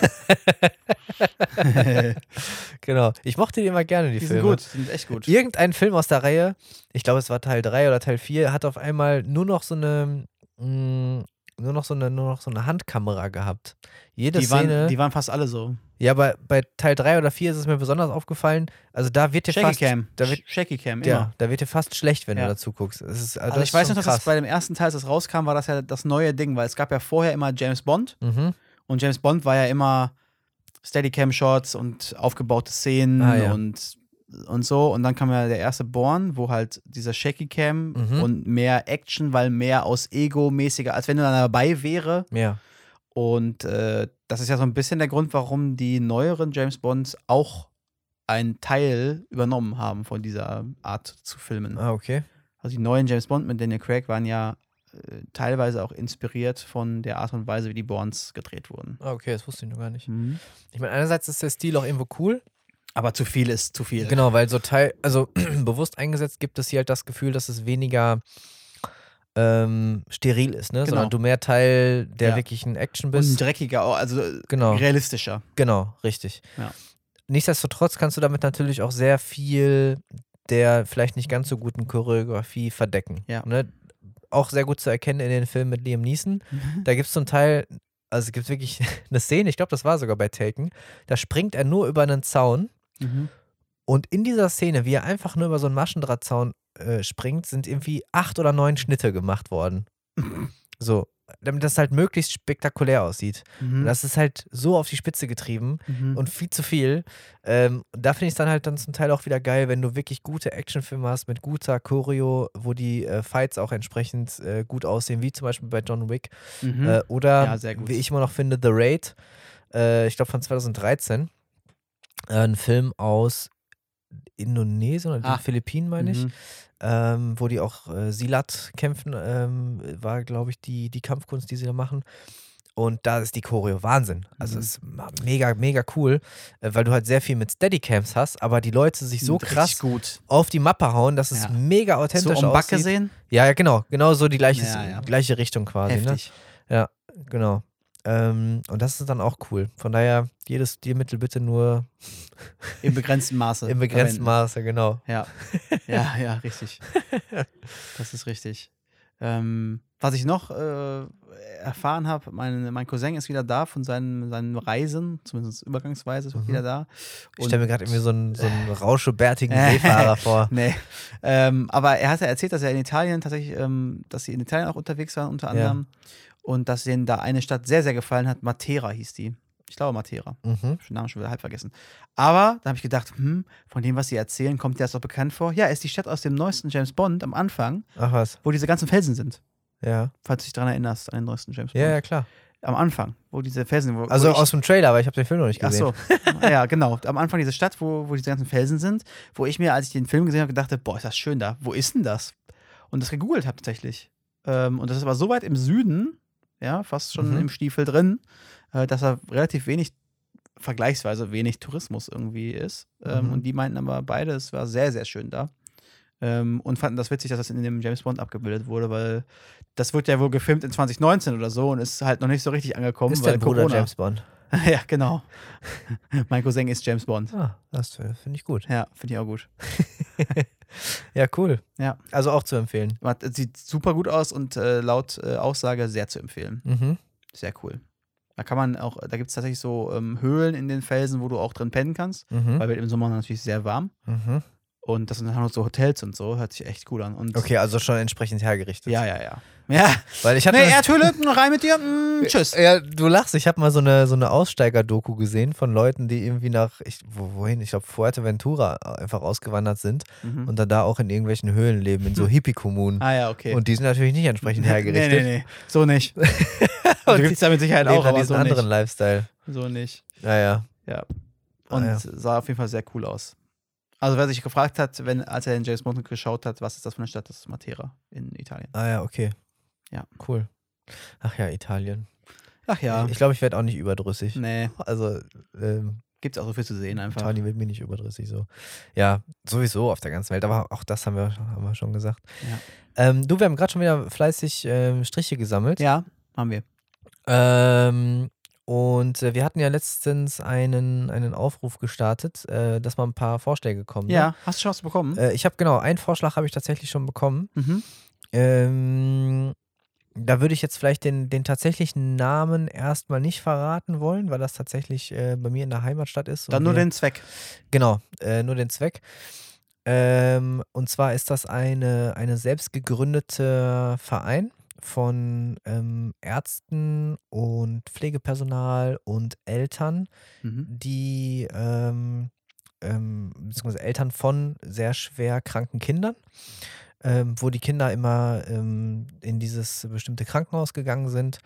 Genau. Ich mochte die immer gerne, die, Die sind Filme. gut, die sind echt gut. Irgendein Film aus der Reihe, ich glaube, es war Teil 3 oder Teil 4, hat auf einmal nur noch so eine, mh, nur noch so eine, nur noch so eine Handkamera gehabt. Jede Die Szene. waren, die waren fast alle so. Ja, aber bei Teil 3 oder 4 ist es mir besonders aufgefallen. Also da wird dir Shaky fast. Cam. Da wird, Shaky Cam, immer. ja, da wird dir fast schlecht, wenn Ja. du dazu guckst. Ist, also Also das ich weiß noch, dass das bei dem ersten Teil, als es rauskam, war das ja das neue Ding, weil es gab ja vorher immer James Bond Mhm. und James Bond war ja immer Steadicam-Shots und aufgebaute Szenen Ah, ja. und, und so. Und dann kam ja der erste Born, wo halt dieser Shaky Cam Mhm. und mehr Action, weil mehr aus Ego-mäßiger, als wenn du dann dabei wäre. Ja. Und äh, das ist ja so ein bisschen der Grund, warum die neueren James Bonds auch einen Teil übernommen haben von dieser Art zu filmen. Ah, okay. Also die neuen James Bond mit Daniel Craig waren ja äh, teilweise auch inspiriert von der Art und Weise, wie die Bonds gedreht wurden. Ah, okay, das wusste ich noch gar nicht. Ich meine, einerseits ist der Stil auch irgendwo cool. Aber zu viel ist zu viel. Genau, weil so Teil, also bewusst eingesetzt gibt es hier halt das Gefühl, dass es weniger ähm, steril ist, ne? Genau. sondern du mehr Teil der Ja. wirklichen Action Und bist. dreckiger, auch, also Genau. realistischer. Genau, richtig. Ja. Nichtsdestotrotz kannst du damit natürlich auch sehr viel der vielleicht nicht ganz so guten Choreografie verdecken. Ja. Ne? Auch sehr gut zu erkennen in den Filmen mit Liam Neeson. Da gibt es zum Teil, also es gibt wirklich eine Szene, ich glaube, das war sogar bei Taken, da springt er nur über einen Zaun Mhm. und in dieser Szene, wie er einfach nur über so einen Maschendrahtzaun äh, springt, sind irgendwie acht oder neun Schnitte gemacht worden. so, damit das halt möglichst spektakulär aussieht. Mhm. das ist halt so auf die Spitze getrieben Mhm. und viel zu viel. Ähm, da finde ich es dann halt dann zum Teil auch wieder geil, wenn du wirklich gute Actionfilme hast mit guter Choreo, wo die äh, Fights auch entsprechend äh, gut aussehen, wie zum Beispiel bei John Wick. Mhm. Äh, oder, Ja, wie ich immer noch finde, The Raid, äh, ich glaube von 2013. Äh, ein Film aus Indonesien oder den Ah. Philippinen, meine ich. Ähm, wo die auch äh, Silat kämpfen, ähm, war, glaube ich, die, die Kampfkunst, die sie da machen. Und da ist die Choreo Wahnsinn. Also Mhm. es ist mega, mega cool, äh, weil du halt sehr viel mit Steadycams hast, aber die Leute sich so richtig krass gut. auf die Mappe hauen, dass es Ja. mega So authentisch um Backe aussieht. sehen? Ja, ja, genau. Genau so die gleiche, Ja, ja. gleiche Richtung quasi. Ne? Heftig. Genau. Ähm, und das ist dann auch cool. Von daher, jedes Stilmittel bitte nur Im begrenzten Maße. im begrenzten verwenden. Maße, genau. Ja, ja, ja, richtig. Das ist richtig. Ähm, was ich noch äh, erfahren habe, mein, mein Cousin ist wieder da von seinen, seinen Reisen, zumindest übergangsweise ist er Mhm. wieder da. Ich stelle mir gerade irgendwie so einen, so einen rauschebärtigen. Seefahrer vor. Nee. Ähm, aber er hat ja erzählt, dass er in Italien tatsächlich, ähm, dass sie in Italien auch unterwegs waren, unter Ja. Und dass denen da eine Stadt sehr, sehr gefallen hat. Matera hieß die. Ich glaube Matera. Mhm. Ich habe den Namen schon wieder halb vergessen. Aber da habe ich gedacht, hm, von dem, was sie erzählen, kommt dir das doch bekannt vor. Ja, ist die Stadt aus dem neuesten James Bond am Anfang, Ach was. wo diese ganzen Felsen sind. Ja. Falls du dich daran erinnerst, an den neuesten James Bond. Ja, ja, klar. Am Anfang, wo diese Felsen wo, Also wo aus dem Trailer, aber ich habe den Film noch nicht Ach gesehen. so. ja, genau. Am Anfang diese Stadt, wo, wo diese ganzen Felsen sind, wo ich mir, als ich den Film gesehen habe, gedacht habe, boah, ist das schön da. Wo ist denn das? Und das gegoogelt habe tatsächlich. Ähm, und das ist aber so weit im Süden, ja, fast schon Mhm. im Stiefel drin, äh, dass da relativ wenig, vergleichsweise wenig Tourismus irgendwie ist. Ähm, Mhm. Und die meinten aber beide, es war sehr, sehr schön da. Ähm, und fanden das witzig, dass das in dem James Bond abgebildet wurde, weil das wird ja wohl gefilmt in 2019 oder so und ist halt noch nicht so richtig angekommen, Ist weil der Bruder Corona. James Bond. ja, genau. mein Cousin ist James Bond. Ah, das äh, finde ich gut. Ja, finde ich auch gut. Ja, cool. Ja. Also auch zu empfehlen. Sieht super gut aus und äh, laut äh, Aussage sehr zu empfehlen. Mhm. Sehr cool. Da kann man auch, da gibt es tatsächlich so ähm, Höhlen in den Felsen, wo du auch drin pennen kannst, Mhm. weil wird im Sommer natürlich sehr warm. Mhm. Und das sind dann auch so Hotels und so, hört sich echt cool an. Und Okay, also schon entsprechend hergerichtet. Ja, ja, ja. Ja. Weil ich hatte. Nee, Erdhöhle, rein mit dir. Mm, tschüss. ja, du lachst. Ich habe mal so eine, so eine Aussteiger-Doku gesehen von Leuten, die irgendwie nach, ich, wo, wohin, ich glaube, Fuerteventura einfach ausgewandert sind Mhm. und dann da auch in irgendwelchen Höhlen leben, in so Hippie-Kommunen. Ah ja, okay. Und die sind natürlich nicht entsprechend hergerichtet. Nee, nee, nee. So nicht. Und Und die gibt es da mit Sicherheit auch, dann aber diesen so anderen nicht. Lifestyle. So nicht. Ja, ja. Ja. Ah, Und ja. sah auf jeden Fall sehr cool aus. Also wer sich gefragt hat, wenn, als er den James Bond geschaut hat, was ist das für eine Stadt, das ist Matera in Italien. Ah ja, okay. Ja. Cool. Ach ja, Italien. Ach ja. Ich glaube, ich werde auch nicht überdrüssig. nee, Also, ähm, gibt's auch so viel zu sehen einfach. Italien wird mir nicht überdrüssig so. Ja, sowieso auf der ganzen Welt, aber auch das haben wir, haben wir schon gesagt. Ja. Ähm, du, wir haben gerade schon wieder fleißig ähm, Striche gesammelt. Ja, haben wir. Ähm, und äh, wir hatten ja letztens einen, einen Aufruf gestartet, äh, dass mal ein paar Vorschläge kommen. ne? Ja, hast du Chance bekommen? Äh, ich habe genau, einen Vorschlag habe ich tatsächlich schon bekommen. mhm. Ähm, da würde ich jetzt vielleicht den, den tatsächlichen Namen erstmal nicht verraten wollen, weil das tatsächlich äh, bei mir in der Heimatstadt ist. Dann nur wir- den Zweck. Genau, äh, nur den Zweck. Ähm, und zwar ist das eine, eine selbst gegründete Verein von ähm, Ärzten und Pflegepersonal und Eltern, Mhm. die ähm, ähm, beziehungsweise Eltern von sehr schwer kranken Kindern, ähm, wo die Kinder immer ähm, in dieses bestimmte Krankenhaus gegangen sind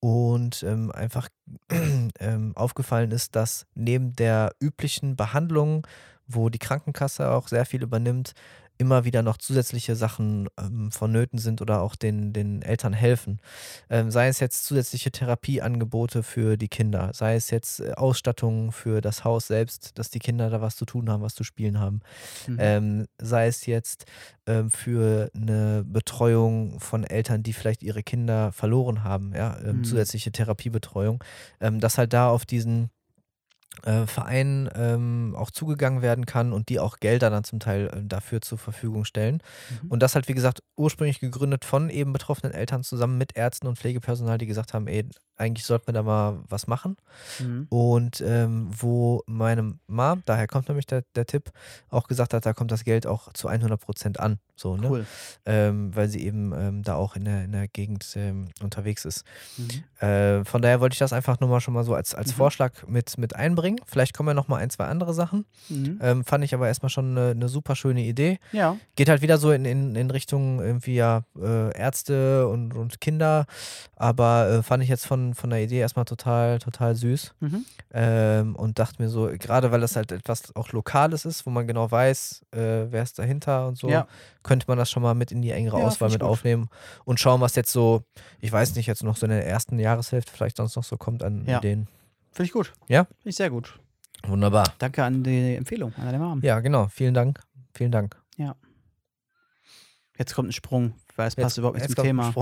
und ähm, einfach aufgefallen ist, dass neben der üblichen Behandlung, wo die Krankenkasse auch sehr viel übernimmt, immer wieder noch zusätzliche Sachen ähm, vonnöten sind oder auch den, den Eltern helfen. Ähm, sei es jetzt zusätzliche Therapieangebote für die Kinder, sei es jetzt äh, Ausstattung für das Haus selbst, dass die Kinder da was zu tun haben, was zu spielen haben, Mhm. ähm, sei es jetzt ähm, für eine Betreuung von Eltern, die vielleicht ihre Kinder verloren haben, ja, ähm, Mhm. zusätzliche Therapiebetreuung, ähm, dass halt da auf diesen äh, Verein ähm, auch zugegangen werden kann und die auch Gelder dann zum Teil äh, dafür zur Verfügung stellen. Mhm. Und das halt, wie gesagt, ursprünglich gegründet von eben betroffenen Eltern zusammen mit Ärzten und Pflegepersonal, die gesagt haben, ey, eigentlich sollten wir da mal was machen. Mhm. Und ähm, wo meine Mom, daher kommt nämlich der, der Tipp, auch gesagt hat, da kommt das Geld auch zu 100 Prozent an. So, ne? Cool. ähm, weil sie eben ähm, da auch in der, in der Gegend ähm, unterwegs ist. Mhm. Äh, von daher wollte ich das einfach nur mal schon mal so als, als Mhm. Vorschlag mit, mit einbringen. Vielleicht kommen ja noch mal ein, zwei andere Sachen. Mhm. Ähm, fand ich aber erstmal schon eine, eine super schöne Idee. Ja. Geht halt wieder so in, in, in Richtung irgendwie ja äh, Ärzte und, und Kinder, aber äh, fand ich jetzt von, von der Idee erstmal total, total süß. Mhm. Ähm, und dachte mir so, gerade weil das halt etwas auch Lokales ist, wo man genau weiß, äh, wer ist dahinter und so, Ja. könnte man das schon mal mit in die engere Ja, Auswahl mit gut. aufnehmen und schauen, was jetzt so, ich weiß nicht, jetzt noch so in der ersten Jahreshälfte vielleicht sonst noch so kommt an Ja. Ideen. Finde ich gut. Ja? Finde ich sehr gut. Wunderbar. Danke an die Empfehlung, an deine Mom. Ja, genau. Vielen Dank. Vielen Dank. Jetzt kommt ein Sprung, weil es passt Jetzt- überhaupt nicht zum Thema.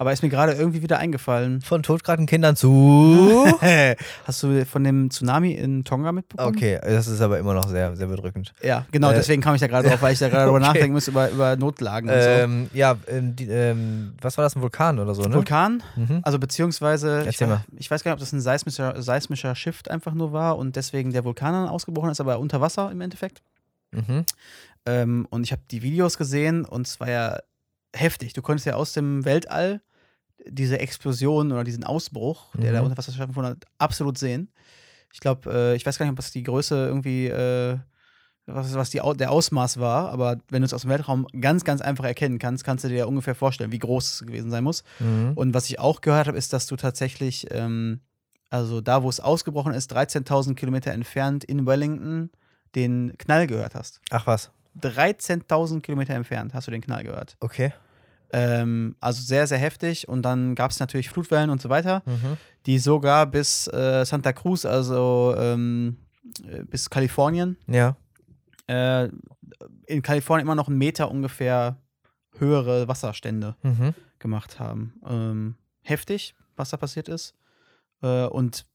Aber ist mir gerade irgendwie wieder eingefallen. Von todkranken Kindern zu. Hast du von dem Tsunami in Tonga mitbekommen? Okay, das ist aber immer noch sehr, sehr bedrückend. Ja, genau, Äh, deswegen kam ich da gerade drauf, weil ich da gerade drüber okay. nachdenken muss über, über Notlagen und Ähm, ja, ähm, die, ähm, was war das, ein Vulkan oder so, so. ne? Vulkan, Mhm. also beziehungsweise, ich, ich weiß gar nicht, ob das ein seismischer, seismischer Shift einfach nur war und deswegen der Vulkan dann ausgebrochen ist, aber unter Wasser im Endeffekt. Mhm. Ähm, und ich habe die Videos gesehen und es war ja heftig. Du konntest ja aus dem Weltall diese Explosion oder diesen Ausbruch, der da Mhm. unter Wasser stattgefunden hat, absolut sehen. Ich glaube, äh, ich weiß gar nicht, ob das die Größe irgendwie, äh, was, was die, der Ausmaß war, aber wenn du es aus dem Weltraum ganz, ganz einfach erkennen kannst, kannst du dir ja ungefähr vorstellen, wie groß es gewesen sein muss. Mhm. Und was ich auch gehört habe, ist, dass du tatsächlich, ähm, also da, wo es ausgebrochen ist, 13.000 Kilometer entfernt in Wellington, den Knall gehört hast. Ach was, 13.000 Kilometer entfernt hast du den Knall gehört. okay. Ähm, also sehr, sehr heftig. Und dann gab es natürlich Flutwellen und so weiter, Mhm. die sogar bis äh, Santa Cruz, also ähm, äh, bis Kalifornien, Ja. äh, in Kalifornien immer noch einen Meter ungefähr höhere Wasserstände Mhm. gemacht haben. Ähm, heftig, was da passiert ist. Äh, und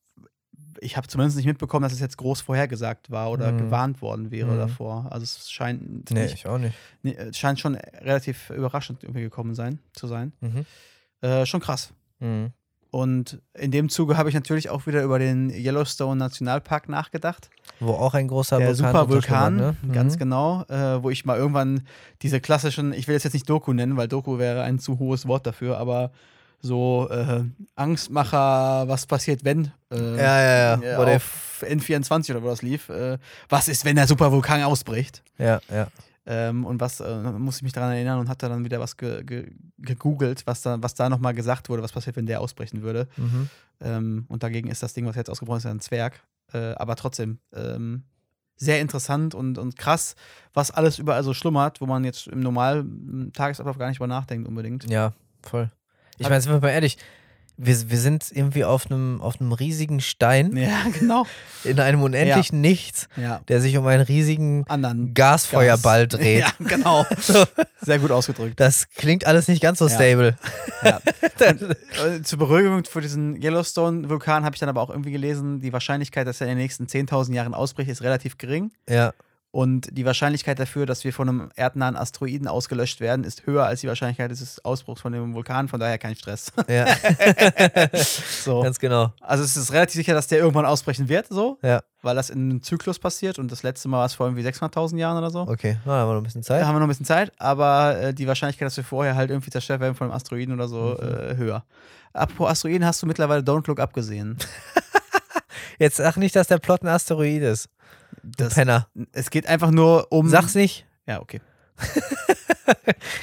ich habe zumindest nicht mitbekommen, dass es jetzt groß vorhergesagt war oder Mhm. gewarnt worden wäre Mhm. davor. Also es scheint Nee, nicht, ich auch nicht. nee, es scheint schon relativ überraschend irgendwie gekommen sein, zu sein. Mhm. Äh, schon krass. Mhm. Und in dem Zuge habe ich natürlich auch wieder über den Yellowstone Nationalpark nachgedacht. Wo auch ein großer Der Vulkan Supervulkan, ne? ganz Mhm. genau, äh, wo ich mal irgendwann diese klassischen, ich will es jetzt nicht Doku nennen, weil Doku wäre ein zu hohes Wort dafür, aber so äh, Angstmacher, was passiert, wenn äh, Ja, ja, ja. äh, Wo der- auf N24 oder wo das lief, äh, was ist, wenn der Supervulkan ausbricht? Ja, ja. Ähm, und was äh, muss ich mich daran erinnern und hatte dann wieder was ge ge gegoogelt, was da, was da nochmal gesagt wurde, was passiert, wenn der ausbrechen würde. Mhm. Ähm, und dagegen ist das Ding, was jetzt ausgebrochen ist, ein Zwerg. Äh, aber trotzdem ähm, sehr interessant und, und krass, was alles überall so schlummert, wo man jetzt im normalen Tagesablauf gar nicht drüber nachdenkt unbedingt. Ja, voll. Ich meine, sind wir mal ehrlich, wir, wir sind irgendwie auf einem auf einem riesigen Stein Ja, genau. in einem unendlichen Nichts, Ja. der sich um einen riesigen Anderen Gasfeuerball Gas. dreht. Ja, genau. Sehr gut ausgedrückt. Das klingt alles nicht ganz so Ja. stable. Ja. Äh, Zur Beruhigung für diesen Yellowstone-Vulkan habe ich dann aber auch irgendwie gelesen, die Wahrscheinlichkeit, dass er in den nächsten 10.000 Jahren ausbricht, ist relativ gering. Ja, Und die Wahrscheinlichkeit dafür, dass wir von einem erdnahen Asteroiden ausgelöscht werden, ist höher als die Wahrscheinlichkeit des Ausbruchs von dem Vulkan. Von daher kein Stress. ja, so. ganz genau. Also es ist relativ sicher, dass der irgendwann ausbrechen wird, so, Ja, weil das in einem Zyklus passiert. Und das letzte Mal war es vor irgendwie 600.000 Jahren oder so. okay. Na, da haben wir noch ein bisschen Da Zeit. haben wir noch ein bisschen Zeit, aber äh, die Wahrscheinlichkeit, dass wir vorher halt irgendwie zerstört werden von einem Asteroiden oder so, Mhm. äh, höher. Apropos Asteroiden, hast du mittlerweile Don't Look Up gesehen? Jetzt sag nicht, dass der Plot ein Asteroid ist. Du Das, Penner. es geht einfach nur um. Sag's nicht. Ja, okay.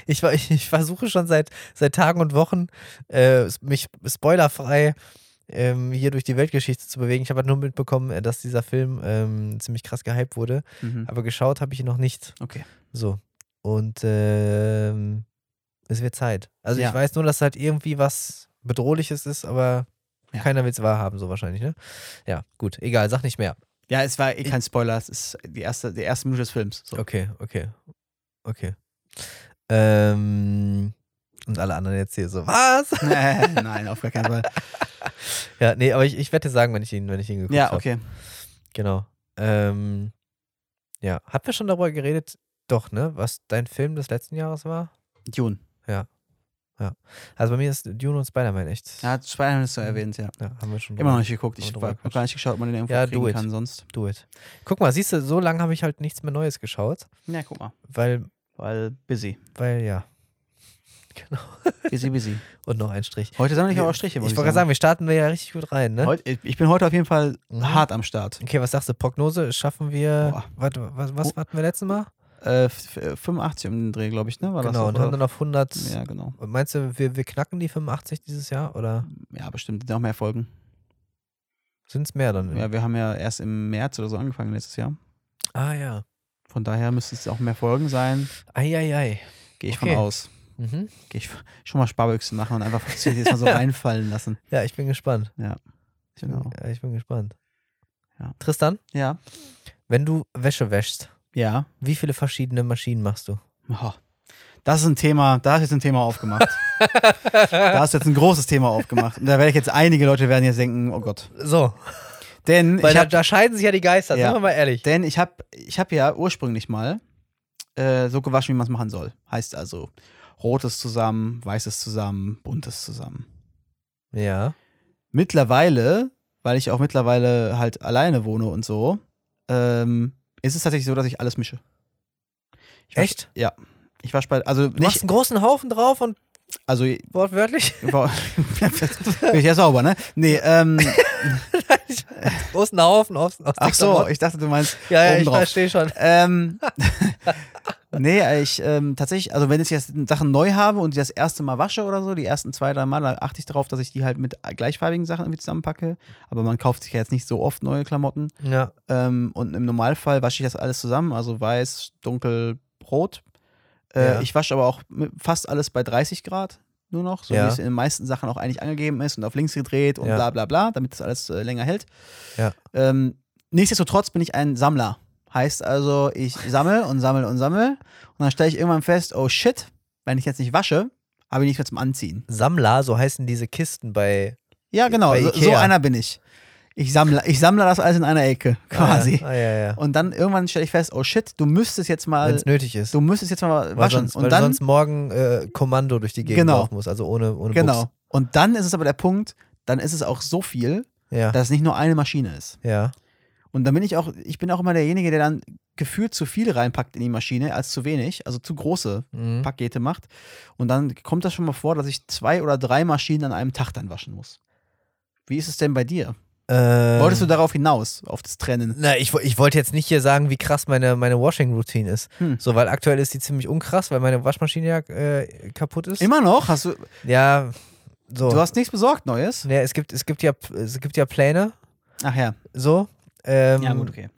Ich, ich, ich versuche schon seit, seit Tagen und Wochen, äh, mich spoilerfrei ähm, hier durch die Weltgeschichte zu bewegen. Ich habe halt nur mitbekommen, äh, dass dieser Film ähm, ziemlich krass gehypt wurde. Mhm. Aber geschaut habe ich ihn noch nicht. Okay. So. Und ähm, es wird Zeit. Also Ja. ich weiß nur, dass halt irgendwie was Bedrohliches ist, aber Ja. keiner will es wahrhaben, so wahrscheinlich, ne? Ja, gut, egal, sag nicht mehr. Ja, es war eh kein Spoiler, es ist die erste, die erste Minute des Films. So. Okay, okay, okay. Ähm, und alle anderen jetzt hier so, was? Äh, Nein, auf gar keinen Fall. Ja, nee, aber ich, ich werde dir sagen, wenn ich ihn, wenn ich ihn geguckt Ja, habe. okay. Genau. Ähm, ja, hatten wir schon darüber geredet? Doch, ne? Was dein Film des letzten Jahres war? Dune. Also bei mir ist Dune und Spider-Man echt. Ja, Spider-Man ist so erwähnt, ja. Ja, haben wir schon Immer noch nicht geguckt. Ich habe gar nicht geschaut, ob man den irgendwo Ja, kriegen do it. kann sonst. Do it. Guck mal, siehst du, so lange habe ich halt nichts mehr Neues geschaut, Ja, guck mal. weil, Weil busy. weil ja. Genau. Busy, busy. Und noch ein Strich. Heute sammle ich aber auch Striche. Ich wollte gerade sagen, wir starten wir ja richtig gut rein, ne? Heute, ich bin heute auf jeden Fall Mhm. hart am Start. Okay, was sagst du? Prognose? Schaffen wir. Boah. Warte, was, was Oh. hatten wir letztes Mal? Äh, f- f- 85 um den Dreh, glaube ich, ne? War genau, das und haben dann auf 100. Ja, genau. Meinst du, wir, wir knacken die 85 dieses Jahr oder Ja, bestimmt. Noch mehr Folgen. sind es mehr dann? Ja, wir haben ja erst im März oder so angefangen letztes Jahr. Ah ja. Von daher müsste es auch mehr Folgen sein. Eieiei. Gehe ich Okay. von aus. Mhm. Gehe ich schon mal Sparbüchse machen und einfach jetzt mal so reinfallen lassen. Ja, ich bin gespannt. Genau. Ja, ich bin gespannt. Ja. Tristan, Ja. wenn du Wäsche wäschst, Ja. wie viele verschiedene Maschinen machst du? Oh, das ist ein Thema, da ist jetzt ein Thema aufgemacht. da ist jetzt ein großes Thema aufgemacht. Und da werde ich jetzt einige Leute werden jetzt denken, oh Gott. So, Denn weil ich da, habe da scheiden sich ja die Geister, Ja. sagen wir mal ehrlich. denn ich hab, ich hab ja ursprünglich mal äh, so gewaschen, wie man es machen soll. Heißt also rotes zusammen, weißes zusammen, buntes zusammen. Ja. Mittlerweile, weil ich auch mittlerweile halt alleine wohne und so, ähm, ist es tatsächlich so, dass ich alles mische. Ich Echt? Ja. Ich wasche bei, also Du machst nicht, einen großen Haufen drauf und also wortwörtlich? bin ich ja sauber, ne? Nee, ähm, großen Haufen aus, aus ach so, ich dachte, du meinst Ja, ja, ich drauf. verstehe schon. Ähm, nee, ich ähm, tatsächlich, also wenn ich jetzt Sachen neu habe und die das erste Mal wasche oder so, die ersten zwei, drei Mal, dann achte ich darauf, dass ich die halt mit gleichfarbigen Sachen irgendwie zusammenpacke. Aber man kauft sich ja jetzt nicht so oft neue Klamotten. Ja. Ähm, und im Normalfall wasche ich das alles zusammen, also weiß, dunkel, rot. Äh, Ja. Ich wasche aber auch fast alles bei 30 Grad nur noch, so Ja. wie es in den meisten Sachen auch eigentlich angegeben ist und auf links gedreht und Ja. bla bla bla, damit das alles äh, länger hält. Ja. Ähm, nichtsdestotrotz bin ich ein Sammler. Heißt also, ich sammle und sammle und sammle und dann stelle ich irgendwann fest, oh shit, wenn ich jetzt nicht wasche, habe ich nichts mehr zum Anziehen. Sammler, so heißen diese Kisten bei Ja, genau, so, so einer bin ich. Ich sammle, ich sammle das alles in einer Ecke, quasi. Ah, ja, ah, ja. Und dann irgendwann stelle ich fest, oh shit, du müsstest jetzt Wenn mal, es nötig ist. du müsstest jetzt mal weil waschen. sonst, weil und dann, sonst morgen äh, Kommando durch die Gegend Genau. laufen muss, also ohne, ohne genau. Buchs. Und dann ist es aber der Punkt, dann ist es auch so viel, dass es nicht nur eine Maschine ist. ja. Und dann bin ich auch, ich bin auch immer derjenige, der dann gefühlt zu viel reinpackt in die Maschine als zu wenig, also zu große Mhm. Pakete macht. Und dann kommt das schon mal vor, dass ich zwei oder drei Maschinen an einem Tag dann waschen muss. Wie ist es denn bei dir? Ähm, Wolltest du darauf hinaus, auf das Trennen? Na, ich, ich wollte jetzt nicht hier sagen, wie krass meine, meine Washing-Routine ist. Hm. So, weil aktuell ist die ziemlich unkrass, weil meine Waschmaschine ja äh, kaputt ist. Immer noch? Hast du, Ja, so. du hast nichts besorgt Neues? ja, es gibt, es gibt ja, es gibt ja Pläne, Ach ja. so. Ähm, okay.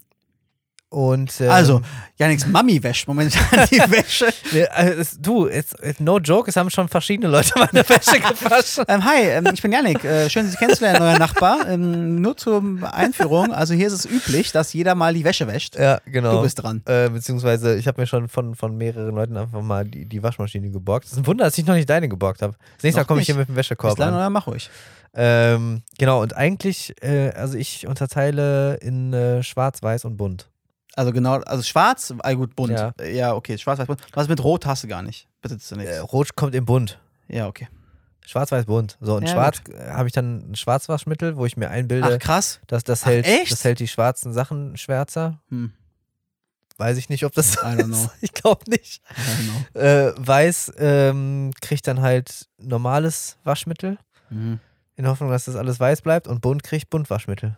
Und, ähm, Also, Janiks Mami wäscht momentan die Wäsche. also es, du, it's, it's no joke, es haben schon verschiedene Leute meine Wäsche gewaschen. Ähm, hi, ähm, ich bin Janik. Äh, schön, Sie kennenzulernen, euer Nachbar. Ähm, nur zur Einführung. Also hier ist es üblich, dass jeder mal die Wäsche wäscht. Ja, genau. Du bist dran. Äh, beziehungsweise, ich habe mir schon von, von mehreren Leuten einfach mal die, die Waschmaschine geborgt. Es ist ein Wunder, dass ich noch nicht deine geborgt habe. Das nächste Mal komme ich hier mit dem Wäschekorb Bislang an. oder mach ruhig. Ähm, genau, und eigentlich, äh, also ich unterteile in äh, schwarz, weiß und bunt. Also genau, also schwarz, ah, gut, bunt. Ja. Äh, Ja, okay, schwarz, weiß, bunt. Was mit Rot hast du gar nicht. Bitte zunächst. Äh, Rot kommt in bunt. Ja, okay. Schwarz, weiß, bunt. So, und Ja, schwarz äh, habe ich dann ein Schwarzwaschmittel, wo ich mir einbilde, Ach, krass. dass das Ach, hält, echt? das hält die schwarzen Sachen schwärzer. Hm. Weiß ich nicht, ob das so ist. Ich glaube nicht. Äh, weiß ähm, kriegt dann halt normales Waschmittel, Mhm. in Hoffnung, dass das alles weiß bleibt. Und bunt kriegt Buntwaschmittel.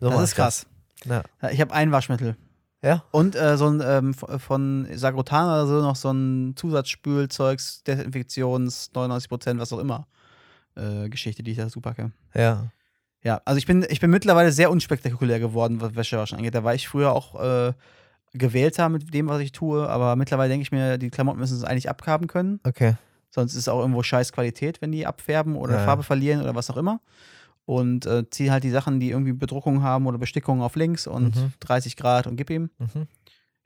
So Das ist krass. Ja. Ja, Ich habe ein Waschmittel. Ja? Und äh, so ein ähm, von Sagrotan oder so noch so ein Zusatzspülzeugs, Desinfektions, 99%, was auch immer. Äh, Geschichte, die ich dazu packe. Ja. Ja, also ich bin, ich bin mittlerweile sehr unspektakulär geworden, was Wäschewaschen angeht. Da war ich früher auch äh, gewählter mit dem, was ich tue, aber mittlerweile denke ich mir, die Klamotten müssen es eigentlich abhaben können. Okay. Sonst ist es auch irgendwo scheiß Qualität, wenn die abfärben oder ja. Farbe verlieren oder was auch immer. Und äh, ziehe halt die Sachen, die irgendwie Bedruckung haben oder Bestickungen auf links und Mhm. 30 Grad und gib ihm. Mhm.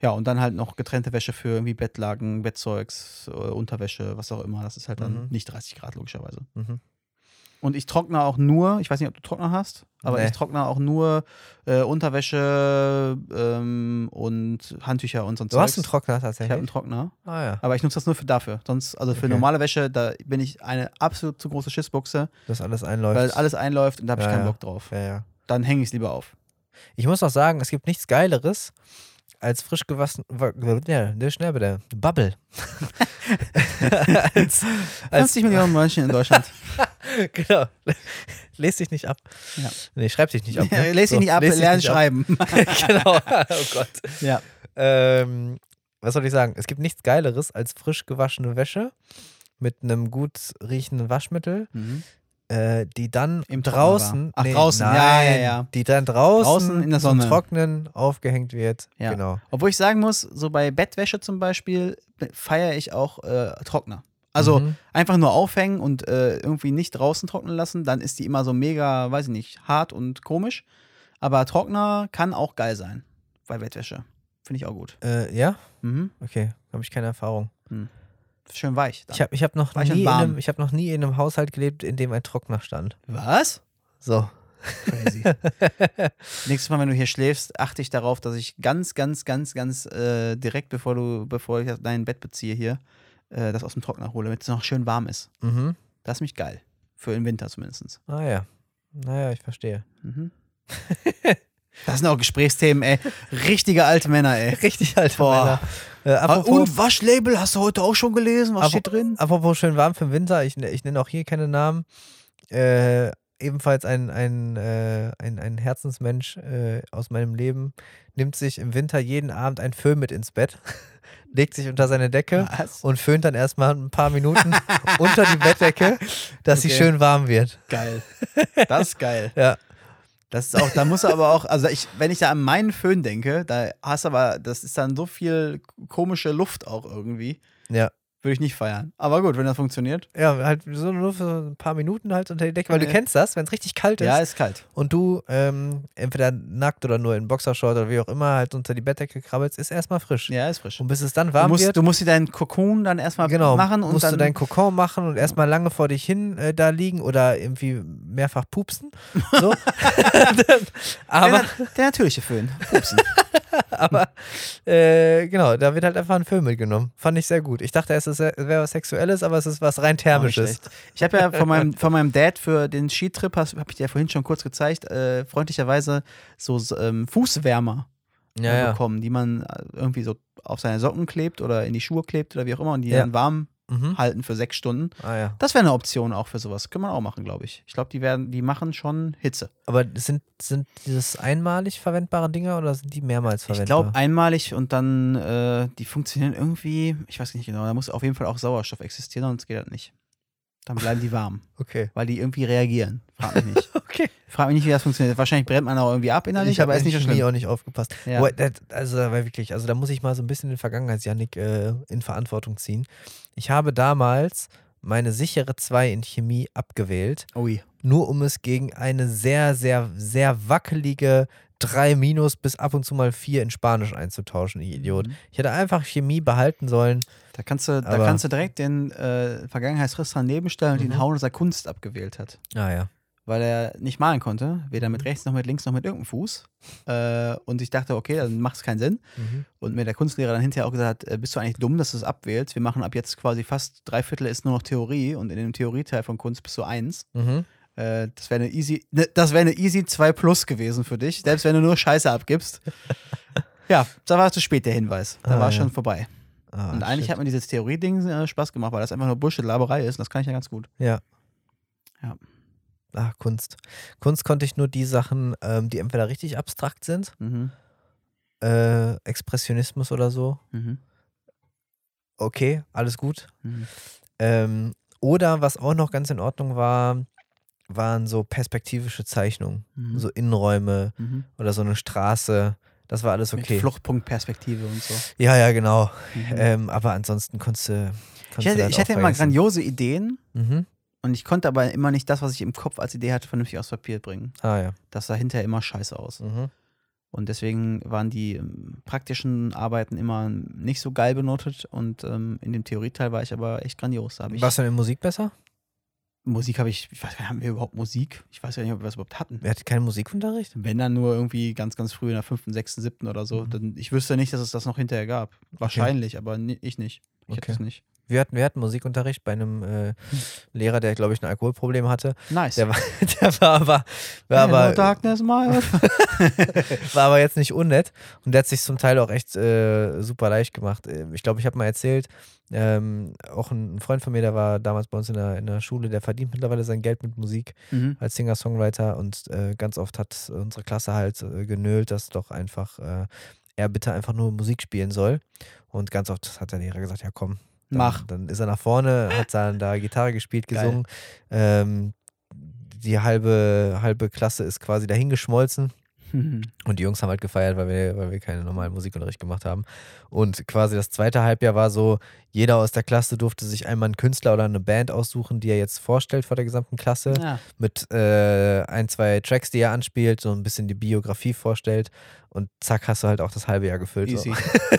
Ja, und dann halt noch getrennte Wäsche für irgendwie Bettlaken, Bettzeugs, äh, Unterwäsche, was auch immer. Das ist halt dann Mhm. nicht 30 Grad, logischerweise. Mhm. Und ich trockne auch nur, ich weiß nicht, ob du Trockner hast, aber Nee. ich trockne auch nur äh, Unterwäsche ähm, und Handtücher und so ein Du hast einen Trockner Ich habe tatsächlich. einen Trockner, ah ja. aber ich nutze das nur für dafür. Sonst, also für Okay. normale Wäsche, da bin ich eine absolut zu große Schissbuchse, Dass alles einläuft. weil alles einläuft und da habe ich Ja, keinen ja. Bock drauf. ja, ja. Dann hänge ich es lieber auf. Ich muss auch sagen, es gibt nichts Geileres als frisch gewaschen. wa- Ja, der schnell bitte. Bubble. als, als, 50 Millionen Menschen in Deutschland. genau. Lest dich nicht ab. Ja. Nee, schreib dich nicht ab. Ne? Lest dich So, nicht ab, lern schreiben. genau. Oh Gott. ja. Ähm, was soll ich sagen? Es gibt nichts Geileres als frisch gewaschene Wäsche mit einem gut riechenden Waschmittel, Mhm. Äh, die dann Im draußen. Ach, draußen, ja, ja, nein, ja. die dann draußen, Draußen in der Sonne. zum Trocknen aufgehängt wird. Ja. Genau. Obwohl ich sagen muss, so bei Bettwäsche zum Beispiel feiere ich auch äh, Trockner. Also Mhm. einfach nur aufhängen und äh, irgendwie nicht draußen trocknen lassen, dann ist die immer so mega, weiß ich nicht, hart und komisch. Aber Trockner kann auch geil sein bei Bettwäsche. Finde ich auch gut. Äh, ja, Mhm. okay, habe ich keine Erfahrung. Schön weich. Dann. Ich habe ich hab noch, Weich nie in einem- ich hab noch nie in einem Haushalt gelebt, in dem ein Trockner stand. Was? So. Crazy. Nächstes Mal, wenn du hier schläfst, achte ich darauf, dass ich ganz, ganz, ganz, ganz äh, direkt, bevor du, bevor ich dein Bett beziehe hier, äh, das aus dem Trockner hole, damit es noch schön warm ist. Mhm. Das ist mich geil. Für den Winter zumindest. Ah ja. Naja, ich verstehe. Mhm. Das sind auch Gesprächsthemen, ey. Richtige alte Männer, ey. Richtig alte Boah. Männer. Äh, Ah, apropos, Und Waschlabel hast du heute auch schon gelesen? Was steht drin? apropos schön warm für den Winter, ich, ich nenne auch hier keine Namen. Äh, ebenfalls ein, ein, äh, ein, ein Herzensmensch äh, aus meinem Leben nimmt sich im Winter jeden Abend ein Föhn mit ins Bett, legt sich unter seine Decke Was? und föhnt dann erstmal ein paar Minuten unter die Bettdecke, dass sie Okay. schön warm wird. Geil. Das ist geil. Ja. Das ist auch, da muss er aber auch, also ich, wenn ich da an meinen Föhn denke, da hast du aber, das ist dann so viel komische Luft auch irgendwie. Ja. Würde ich nicht feiern. Aber gut, wenn das funktioniert. Ja, halt so nur für ein paar Minuten halt unter die Decke, weil du kennst das, wenn es richtig kalt ist Ja, ist kalt. und du ähm, entweder nackt oder nur in Boxershort oder wie auch immer halt unter die Bettdecke krabbelst, ist erstmal frisch. Ja, ist frisch. Und bis es dann Du warm musst, wird, du musst dir deinen Kokon dann erstmal genau, machen und musst dann. du deinen Kokon machen und erstmal lange vor dich hin äh, da liegen oder irgendwie mehrfach pupsen. So. aber der, der natürliche Föhn. Pupsen. aber äh, genau, da wird halt einfach ein Föhn mitgenommen. Fand ich sehr gut. Ich dachte, es ist- es wäre was Sexuelles, aber es ist was rein Thermisches. Ich habe ja von meinem, von meinem Dad für den Skitrip, habe ich dir ja vorhin schon kurz gezeigt, äh, freundlicherweise so ähm, Fußwärmer Ja, äh, ja. bekommen, die man äh, irgendwie so auf seine Socken klebt oder in die Schuhe klebt oder wie auch immer und die Ja. dann warm Mhm. halten für sechs Stunden. Ah ja. Das wäre eine Option auch für sowas. Können wir auch machen, glaube ich. Ich glaube, die werden, die machen schon Hitze. Aber sind, sind dieses einmalig verwendbare Dinger oder sind die mehrmals Ich verwendbar? glaube einmalig und dann, äh, die funktionieren irgendwie, ich weiß nicht genau, da muss auf jeden Fall auch Sauerstoff existieren, sonst geht das nicht. Dann bleiben die warm, Okay. weil die irgendwie reagieren. Frag mich nicht. Okay. Frag mich nicht, wie das funktioniert. Wahrscheinlich brennt man auch irgendwie ab innerlich, ich habe aber ist nicht so auch nicht aufgepasst. Ja. Boah, das, also da war wirklich, also da muss ich mal so ein bisschen den Vergangenheits-Janik äh, in Verantwortung ziehen. Ich habe damals meine sichere 2 in Chemie abgewählt, Ui. nur um es gegen eine sehr, sehr, sehr wackelige 3 minus bis ab und zu mal 4 in Spanisch einzutauschen, ich Idiot. Mhm. Ich hätte einfach Chemie behalten sollen. Da kannst du, da kannst du direkt den äh, Vergangenheitsriss daneben stellen und Mhm. ihn hauen, dass er Kunst abgewählt hat. Ah ja. Weil er nicht malen konnte, weder mit rechts noch mit links noch mit irgendeinem Fuß. Äh, und ich dachte, okay, dann macht es keinen Sinn. Mhm. Und mir der Kunstlehrer dann hinterher auch gesagt hat, äh, bist du eigentlich dumm, dass du es abwählst? Wir machen ab jetzt quasi fast drei Viertel ist nur noch Theorie und in dem Theorieteil von Kunst bist du eins. Mhm. Äh, das wäre eine easy, ne, das wäre eine easy 2 plus gewesen für dich, selbst wenn du nur Scheiße abgibst. ja, da war zu spät der Hinweis. Da Ah, war ja. schon vorbei. Ah, und eigentlich shit. hat mir dieses Theorie-Ding äh, Spaß gemacht, weil das einfach nur Bullshit-Laberei ist und das kann ich ja ganz gut. Ja. Ja. Ah, Kunst. Kunst konnte ich nur die Sachen, ähm, die entweder richtig abstrakt sind, Mhm. äh, Expressionismus oder so. Mhm. Okay, alles gut. Mhm. Ähm, oder was auch noch ganz in Ordnung war, waren so perspektivische Zeichnungen. Mhm. So Innenräume Mhm. oder so eine Straße. Das war alles okay. Mit Fluchtpunktperspektive und so. Ja, ja, genau. Mhm. Ähm, aber ansonsten konntest du. konntest ich hatte, ich hatte immer grandiose Ideen Mhm. und ich konnte aber immer nicht das, was ich im Kopf als Idee hatte, vernünftig aufs Papier bringen. Ah, ja. Das sah hinterher immer scheiße aus. Mhm. Und deswegen waren die ähm, praktischen Arbeiten immer nicht so geil benotet und ähm, in dem Theorieteil war ich aber echt grandios. Warst du in Musik besser? Musik habe ich, ich weiß gar nicht, haben wir überhaupt Musik? Ich weiß gar nicht, ob wir das überhaupt hatten. Wir hatten keinen Musikunterricht? Wenn dann nur irgendwie ganz, ganz früh in der fünften, sechsten, siebten oder so. Mhm. Dann, ich wüsste nicht, dass es das noch hinterher gab. Wahrscheinlich, aber ni- ich nicht. Ich Okay. hatte es nicht. Wir hatten, wir hatten Musikunterricht bei einem äh, Lehrer, der, glaube ich, ein Alkoholproblem hatte. Nice. Der war, der war aber, war Hello, aber, Darkness, war aber jetzt nicht unnett und der hat sich zum Teil auch echt äh, super leicht gemacht. Ähm, Ich glaube, ich habe mal erzählt, ähm, auch ein Freund von mir, der war damals bei uns in der, in der Schule, der verdient mittlerweile sein Geld mit Musik mhm. als Singer-Songwriter und äh, ganz oft hat unsere Klasse halt äh, genölt, dass doch einfach äh, er bitte einfach nur Musik spielen soll. Und ganz oft hat der Lehrer gesagt, ja komm, dann, Mach. Dann ist er nach vorne, hat dann da Gitarre gespielt, gesungen. Ähm, die halbe, halbe Klasse ist quasi dahingeschmolzen. Mhm. Und die Jungs haben halt gefeiert, weil wir, weil wir keinen normalen Musikunterricht gemacht haben. Und quasi das zweite Halbjahr war so, jeder aus der Klasse durfte sich einmal einen Künstler oder eine Band aussuchen, die er jetzt vorstellt vor der gesamten Klasse. Ja. Mit äh, ein, zwei Tracks, die er anspielt, so ein bisschen die Biografie vorstellt. Und zack, hast du halt auch das halbe Jahr gefüllt. Easy.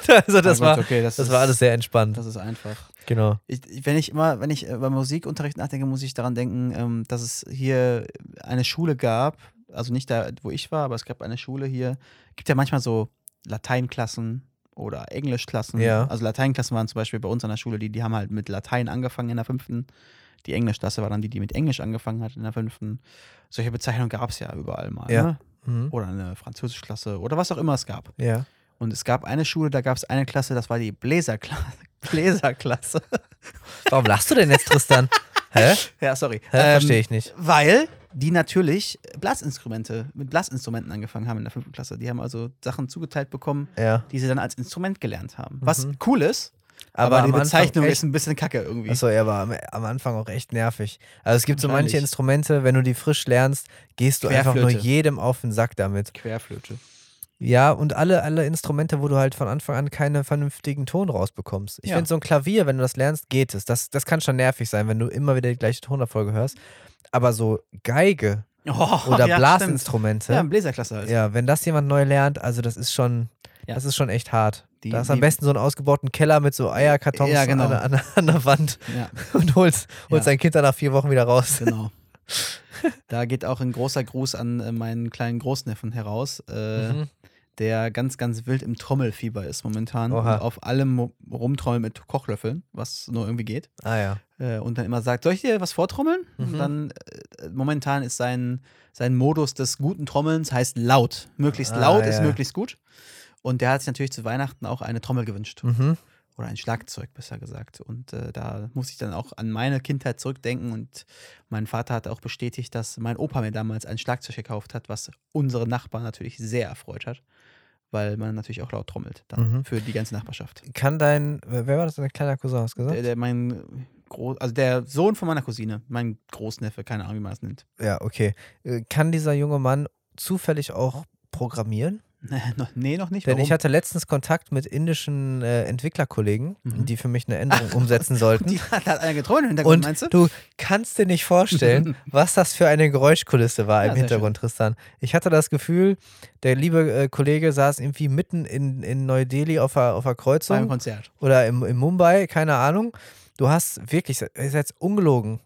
So. also das, war, okay, das, das ist, war alles sehr entspannt. Das ist einfach. Genau. Ich, wenn ich immer, wenn ich äh, über Musikunterricht nachdenke, muss ich daran denken, ähm, dass es hier eine Schule gab, also nicht da, wo ich war, aber es gab eine Schule hier. Gibt ja manchmal so Lateinklassen oder Englischklassen. Ja. Also Lateinklassen waren zum Beispiel bei uns an der Schule, die, die haben halt mit Latein angefangen in der fünften. Die Englischklasse war dann die, die mit Englisch angefangen hat in der fünften. Solche Bezeichnungen gab es ja überall mal. Ja. Ne? Mhm. Oder eine Französischklasse oder was auch immer es gab. Ja. Und es gab eine Schule, da gab es eine Klasse, das war die Bläserklasse. Bläserklasse. Warum lachst du denn jetzt, Tristan? Hä? Ja, sorry. Ähm, Verstehe ich nicht. Weil die natürlich Blasinstrumente, mit Blasinstrumenten angefangen haben in der fünften Klasse. Die haben also Sachen zugeteilt bekommen, Ja. die sie dann als Instrument gelernt haben. Was Mhm. cool ist, aber, am die Bezeichnung echt- ist ein bisschen kacke irgendwie. Achso, er war am, am Anfang auch echt nervig. Also es gibt so manche. Instrumente, wenn du die frisch lernst, gehst du einfach nur jedem auf den Sack damit. Querflöte. Ja, und alle, alle Instrumente, wo du halt von Anfang an keinen vernünftigen Ton rausbekommst. Ich Ja. finde, so ein Klavier, wenn du das lernst, geht es. Das, das kann schon nervig sein, wenn du immer wieder die gleiche Tonabfolge hörst. Aber so Geige Oh, oder ja, Blasinstrumente, stimmt. Ja, ja, Bläserklasse halt. wenn das jemand neu lernt, also das ist schon, Ja. das ist schon echt hart. Die- da ist am besten so einen ausgebauten Keller mit so Eierkartons Ja, genau. an, der- an, an der Wand Ja, und holst, holst Ja. dein Kind dann nach vier Wochen wieder raus. genau. Da geht auch ein großer Gruß an äh, meinen kleinen Großneffen heraus, äh, Mhm. Der ganz, ganz wild im Trommelfieber ist momentan Oha. und auf allem rumtrommeln mit Kochlöffeln, was nur irgendwie geht. Ah ja. äh, und dann immer sagt, soll ich dir was vortrommeln? Mhm. Und dann äh, momentan ist sein, sein Modus des guten Trommelns heißt laut. Möglichst Ah, laut ist ja. möglichst gut. Und der hat sich natürlich zu Weihnachten auch eine Trommel gewünscht. Mhm. Oder ein Schlagzeug, besser gesagt. Und äh, da muss ich dann auch an meine Kindheit zurückdenken. Und mein Vater hat auch bestätigt, dass mein Opa mir damals ein Schlagzeug gekauft hat, was unsere Nachbarn natürlich sehr erfreut hat. Weil man natürlich auch laut trommelt dann Mhm. für die ganze Nachbarschaft. Kann dein, wer war das, dein kleiner Cousin, hast du gesagt? Der, der mein Gro also der Sohn von meiner Cousine, mein Großneffe, keine Ahnung, wie man das nennt. Ja, okay. Äh, Kann dieser junge Mann zufällig auch programmieren? Nee, noch nicht. Denn Warum? ich hatte letztens Kontakt mit indischen äh, Entwicklerkollegen, Mhm. die für mich eine Änderung umsetzen sollten. die hat, hat einer getrollt im Hintergrund, Und meinst du? du kannst dir nicht vorstellen, was das für eine Geräuschkulisse war Ja, im Hintergrund, Tristan. Ich hatte das Gefühl, der liebe äh, Kollege saß irgendwie mitten in, in Neu-Delhi auf der, auf der Beim Kreuzung Konzert. oder im, in Mumbai, keine Ahnung. Du hast wirklich, ist jetzt ungelogen,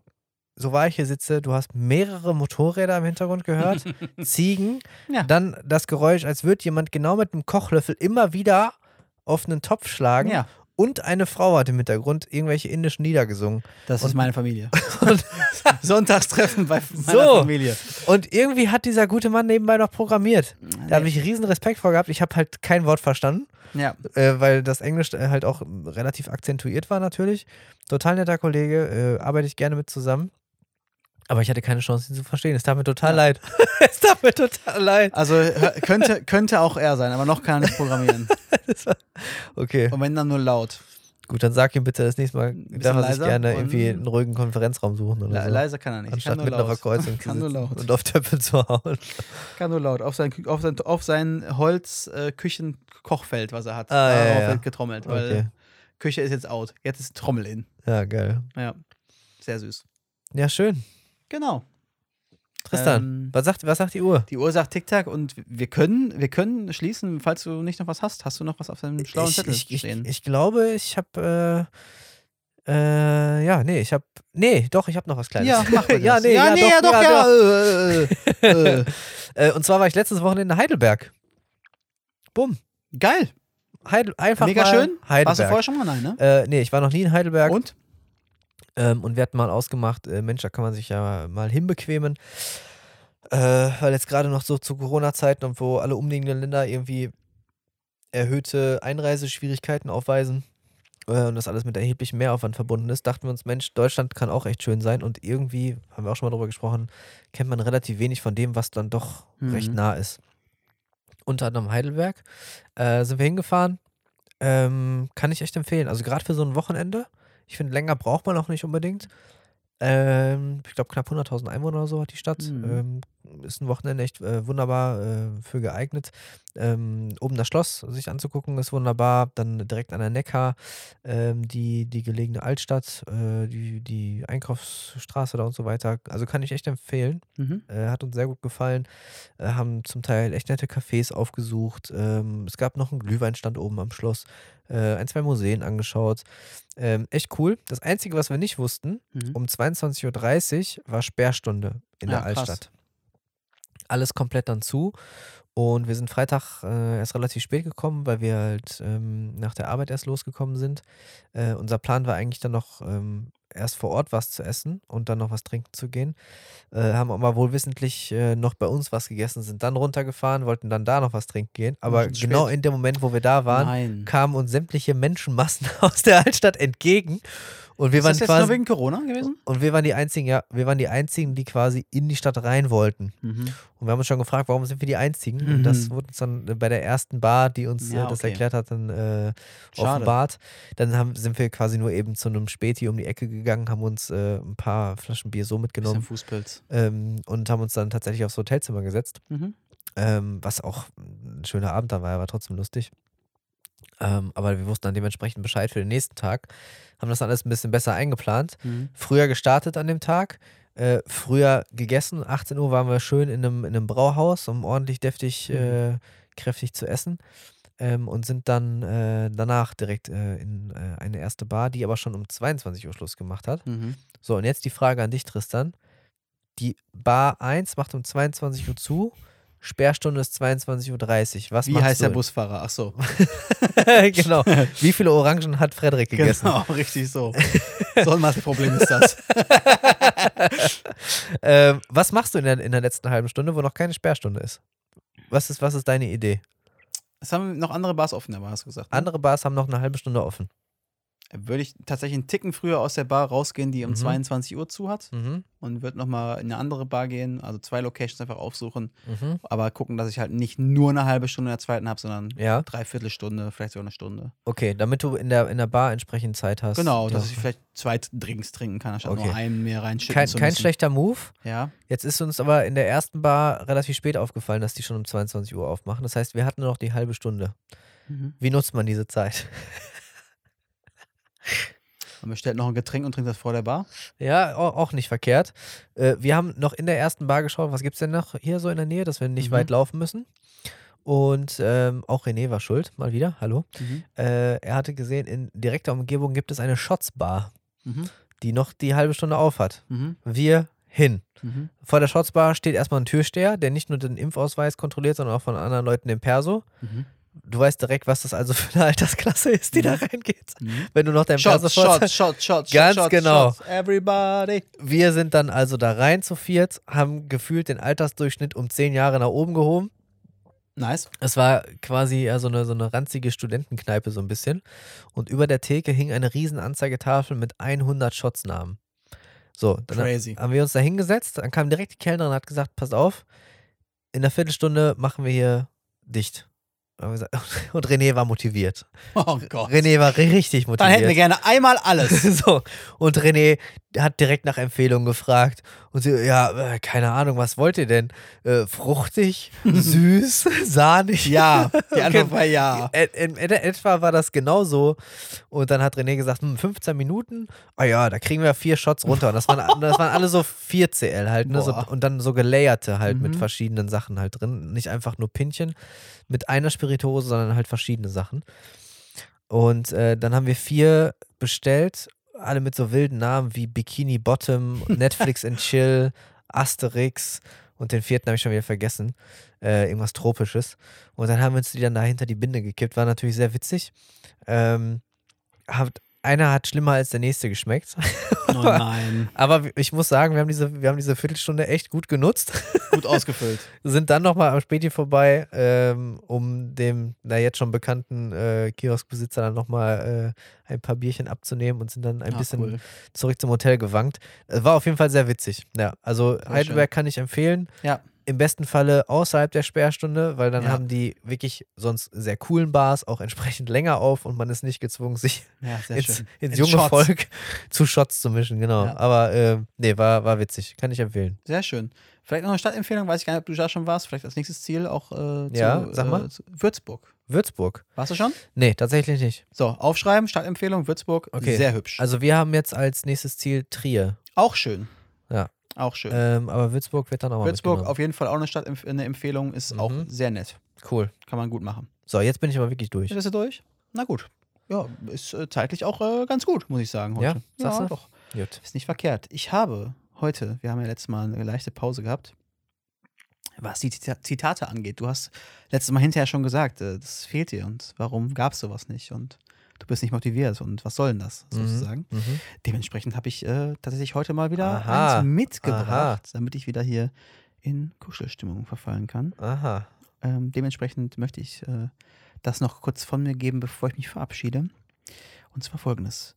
so wahr ich hier sitze, du hast mehrere Motorräder im Hintergrund gehört, Ziegen, Ja. dann das Geräusch, als würde jemand genau mit einem Kochlöffel immer wieder auf einen Topf schlagen Ja, und eine Frau hat im Hintergrund irgendwelche indischen Lieder gesungen. das ist Und- meine Familie. Sonntagstreffen bei meiner So. Familie. und irgendwie hat dieser gute Mann nebenbei noch programmiert. Da habe ich riesen Respekt vor gehabt. Ich habe halt kein Wort verstanden, Ja, äh, weil das Englisch äh, halt auch relativ akzentuiert war natürlich. Total netter Kollege, äh, arbeite ich gerne mit zusammen. Aber ich hatte keine Chance, ihn zu verstehen. Es tat mir total Ja. leid. es tat mir total leid. also könnte, könnte auch er sein, aber noch kann er nicht programmieren. War- okay. Und wenn dann nur laut. Gut, dann sag ihm bitte das nächste Mal, darf er sich leiser gerne irgendwie einen ruhigen Konferenzraum suchen oder Le so. Leise kann er nicht. Anstatt kann mit nur einer laut. Kann nur laut. und auf Töpfe zu hauen. Kann nur laut. Auf sein, auf sein, auf sein Holz-Küchen-Kochfeld, was er hat. Ah, ja, ja. wird getrommelt, weil Okay. Küche ist jetzt out. Jetzt ist Trommel in. Ja, geil. Ja. Sehr süß. Ja, schön. Genau. Tristan, Ähm, was, sagt, was sagt die Uhr? Die Uhr sagt Tic-Tac und wir können, wir können schließen, falls du nicht noch was hast. Hast du noch was auf deinem schlauen ich, Zettel ich, ich, stehen? ich glaube, ich habe äh, äh, ja, nee, ich habe nee, doch, ich habe noch was kleines. ja, mach mal ja, nee, ja, ja, nee, doch, ja, doch, ja, ja. doch. äh, äh, äh. Und zwar war ich letztes Wochenende in Heidelberg. Bumm. Geil. Heidel, einfach Mega mal schön. Heidelberg. Warst du vorher schon mal? Nein, ne? Äh, nee, ich war noch nie in Heidelberg. Und? Ähm, und wir hatten mal ausgemacht, äh, Mensch, da kann man sich ja mal hinbequemen. Äh, weil jetzt gerade noch so zu Corona-Zeiten und wo alle umliegenden Länder irgendwie erhöhte Einreiseschwierigkeiten aufweisen äh, und das alles mit erheblichem Mehraufwand verbunden ist, dachten wir uns, Mensch, Deutschland kann auch echt schön sein und irgendwie, haben wir auch schon mal drüber gesprochen, kennt man relativ wenig von dem, was dann doch Mhm. recht nah ist. Unter anderem Heidelberg äh, sind wir hingefahren. Ähm, kann ich echt empfehlen. Also gerade für so ein Wochenende. Ich finde, länger braucht man auch nicht unbedingt. Ähm, ich glaube, knapp 100.000 Einwohner oder so hat die Stadt. Mhm. Ähm, ist ein Wochenende echt äh, wunderbar äh, für geeignet. Ähm, oben das Schloss sich anzugucken ist wunderbar. Dann direkt an der Neckar ähm, die, die gelegene Altstadt, äh, die, die Einkaufsstraße da und so weiter. Also kann ich echt empfehlen. Mhm. Äh, hat uns sehr gut gefallen. Äh, haben zum Teil echt nette Cafés aufgesucht. Ähm, es gab noch einen Glühweinstand oben am Schloss. Äh, ein, zwei Museen angeschaut. Ähm, echt cool. Das Einzige, was wir nicht wussten, Mhm. um 22.30 Uhr war Sperrstunde in der Ah, krass. Alles komplett dann zu. Und wir sind Freitag äh, erst relativ spät gekommen, weil wir halt ähm, nach der Arbeit erst losgekommen sind. Äh, unser Plan war eigentlich dann noch ähm, erst vor Ort was zu essen und dann noch was trinken zu gehen. Äh, haben aber wohlwissentlich äh, noch bei uns was gegessen, sind dann runtergefahren, wollten dann da noch was trinken gehen. Aber genau in dem Moment, wo wir da waren, Nein. kamen uns sämtliche Menschenmassen aus der Altstadt entgegen. Und wir ist waren das jetzt quasi nur wegen Corona gewesen? und wir waren die einzigen, ja, wir waren die einzigen, die quasi in die Stadt rein wollten. Mhm. Und wir haben uns schon gefragt, warum sind wir die einzigen? Und das Mhm. wurde uns dann äh, bei der ersten Bar, die uns Ja, äh, das okay. erklärt hat, dann äh, offenbart. Dann haben, sind wir quasi nur eben zu einem Späti um die Ecke gegangen, haben uns äh, ein paar Flaschen Bier so mitgenommen Fußpilz. ähm, und haben uns dann tatsächlich aufs Hotelzimmer gesetzt. Mhm. Ähm, was auch ein schöner Abend dann war, aber trotzdem lustig. Ähm, aber wir wussten dann dementsprechend Bescheid für den nächsten Tag, haben das alles ein bisschen besser eingeplant Mhm. früher gestartet an dem Tag, äh, früher gegessen. 18 Uhr waren wir schön in einem, in einem Brauhaus, um ordentlich deftig, Mhm. äh, kräftig zu essen. Ähm, und sind dann äh, danach direkt äh, in äh, eine erste Bar, die aber schon um 22 Uhr Schluss gemacht hat. Mhm. So, und jetzt die Frage an dich, Tristan. Die Bar 1 macht um 22 Uhr zu, Sperrstunde ist 22.30 Uhr. Was Wie heißt du? der Busfahrer? Ach so. genau. Wie viele Orangen hat Frederik gegessen? Genau, richtig so. so ein Matheproblem ist das. ähm, was machst du in der, in der letzten halben Stunde, wo noch keine Sperrstunde ist? Was ist, was ist deine Idee? Es haben noch andere Bars offen, aber hast du gesagt. Ne? Andere Bars haben noch eine halbe Stunde offen. Würde ich tatsächlich einen Ticken früher aus der Bar rausgehen, die um Mhm. 22 Uhr zu hat Mhm. und würde nochmal in eine andere Bar gehen, also zwei Locations einfach aufsuchen, Mhm. aber gucken, dass ich halt nicht nur eine halbe Stunde in der zweiten habe, sondern Ja, dreiviertel Stunde, vielleicht sogar eine Stunde. okay, damit du in der, in der Bar entsprechend Zeit hast. Genau, dass ich vielleicht zwei Drinks trinken kann, anstatt Okay. nur einen mehr reinschütten kein, zu kein schlechter Move. Ja, Jetzt ist uns aber in der ersten Bar relativ spät aufgefallen, dass die schon um 22 Uhr aufmachen. Das heißt, wir hatten nur noch die halbe Stunde. mhm. Wie nutzt man diese Zeit? Man bestellt noch ein Getränk und trinkt das vor der Bar. Ja, au- auch nicht verkehrt. Äh, wir haben noch in der ersten Bar geschaut, was gibt es denn noch hier so in der Nähe, dass wir nicht Mhm. weit laufen müssen. Und ähm, auch René war schuld, mal wieder, hallo. Mhm. Äh, er hatte gesehen, in direkter Umgebung gibt es eine Shots-Bar, Mhm. die noch die halbe Stunde auf hat. Mhm. Wir hin. Mhm. Vor der Shots-Bar steht erstmal ein Türsteher, der nicht nur den Impfausweis kontrolliert, sondern auch von anderen Leuten den Perso. Mhm. Du weißt direkt, was das also für eine Altersklasse ist, die da reingeht. Mhm. Wenn du noch deinen Shots, vorzeigst. Shots, Shots, Shots, Ganz Shots, genau. Shots, everybody. Wir sind dann also da rein zu viert, haben gefühlt den Altersdurchschnitt um zehn Jahre nach oben gehoben. Nice. Es war quasi ja so eine, so eine ranzige Studentenkneipe so ein bisschen. Und über der Theke hing eine riesen Anzeigetafel mit 100 Shotsnamen. So, dann Crazy. haben wir uns da hingesetzt, dann kam direkt die Kellnerin und hat gesagt, passt auf, in einer Viertelstunde machen wir hier dicht. Und René war motiviert. Oh Gott. René war richtig motiviert. Dann hätten wir gerne einmal alles. so. Und René hat direkt nach Empfehlungen gefragt. Und sie, ja, äh, keine Ahnung, was wollt ihr denn? Äh, fruchtig, süß, sahnig? Ja, die Antwort war ja. In, in, etwa war das genauso. Und dann hat René gesagt, hm, 15 Minuten, ah ja, da kriegen wir vier Shots runter. Und das waren, das waren alle so 4 CL halt. Ne? So, und dann so gelayerte halt mhm. mit verschiedenen Sachen halt drin. Nicht einfach nur Pinchen mit einer Spirituose, sondern halt verschiedene Sachen. Und äh, dann haben wir vier bestellt, alle mit so wilden Namen wie Bikini Bottom, Netflix and Chill, Asterix und den vierten habe ich schon wieder vergessen. Äh, irgendwas Tropisches. Und dann haben wir uns die dann da hinter die Binde gekippt. War natürlich sehr witzig. Ähm, hat einer hat schlimmer als der nächste geschmeckt. Oh nein. Aber ich muss sagen, wir haben diese, wir haben diese Viertelstunde echt gut genutzt. Gut ausgefüllt. Sind dann nochmal am Späti vorbei, ähm, um dem, na jetzt schon bekannten äh, Kioskbesitzer dann nochmal äh, ein paar Bierchen abzunehmen und sind dann ein ah, bisschen cool. zurück zum Hotel gewankt. War auf jeden Fall sehr witzig. Ja, also Heidelberg kann ich empfehlen. Ja im besten Falle außerhalb der Sperrstunde, weil dann ja. haben die wirklich sonst sehr coolen Bars auch entsprechend länger auf und man ist nicht gezwungen, sich ja, ins, ins, junge Shots. Volk zu Shots zu mischen, genau. Ja. Aber äh, nee, war, war witzig, kann ich empfehlen. Sehr schön. Vielleicht noch eine Stadtempfehlung, weiß ich gar nicht, ob du da schon warst, vielleicht als nächstes Ziel auch äh, zu, ja, sag mal. Äh, Würzburg. Würzburg. Warst du schon? Nee, tatsächlich nicht. So, aufschreiben, Stadtempfehlung, Würzburg, okay. sehr hübsch. Also wir haben jetzt als nächstes Ziel Trier. Auch schön. Auch schön. Ähm, aber Würzburg wird dann auch Würzburg auf jeden Fall auch eine Stadt, eine Empfehlung, ist mhm. auch sehr nett. Cool. Kann man gut machen. So, jetzt bin ich aber wirklich durch. Bist du durch? Na gut. Ja, ist äh, zeitlich auch äh, ganz gut, muss ich sagen. Heute. Ja, sagst ja, du? doch. Gut. Ist nicht verkehrt. Ich habe heute, wir haben ja letztes Mal eine leichte Pause gehabt, was die Zitate angeht. Du hast letztes Mal hinterher schon gesagt, äh, das fehlt dir und warum gab es sowas nicht? Und du bist nicht motiviert und was soll denn das mhm, sozusagen? Mhm. Dementsprechend habe ich äh, tatsächlich heute mal wieder Aha. eins mitgebracht, Aha. damit ich wieder hier in Kuschelstimmung verfallen kann. Aha. Ähm, dementsprechend möchte ich äh, das noch kurz von mir geben, bevor ich mich verabschiede. Und zwar folgendes.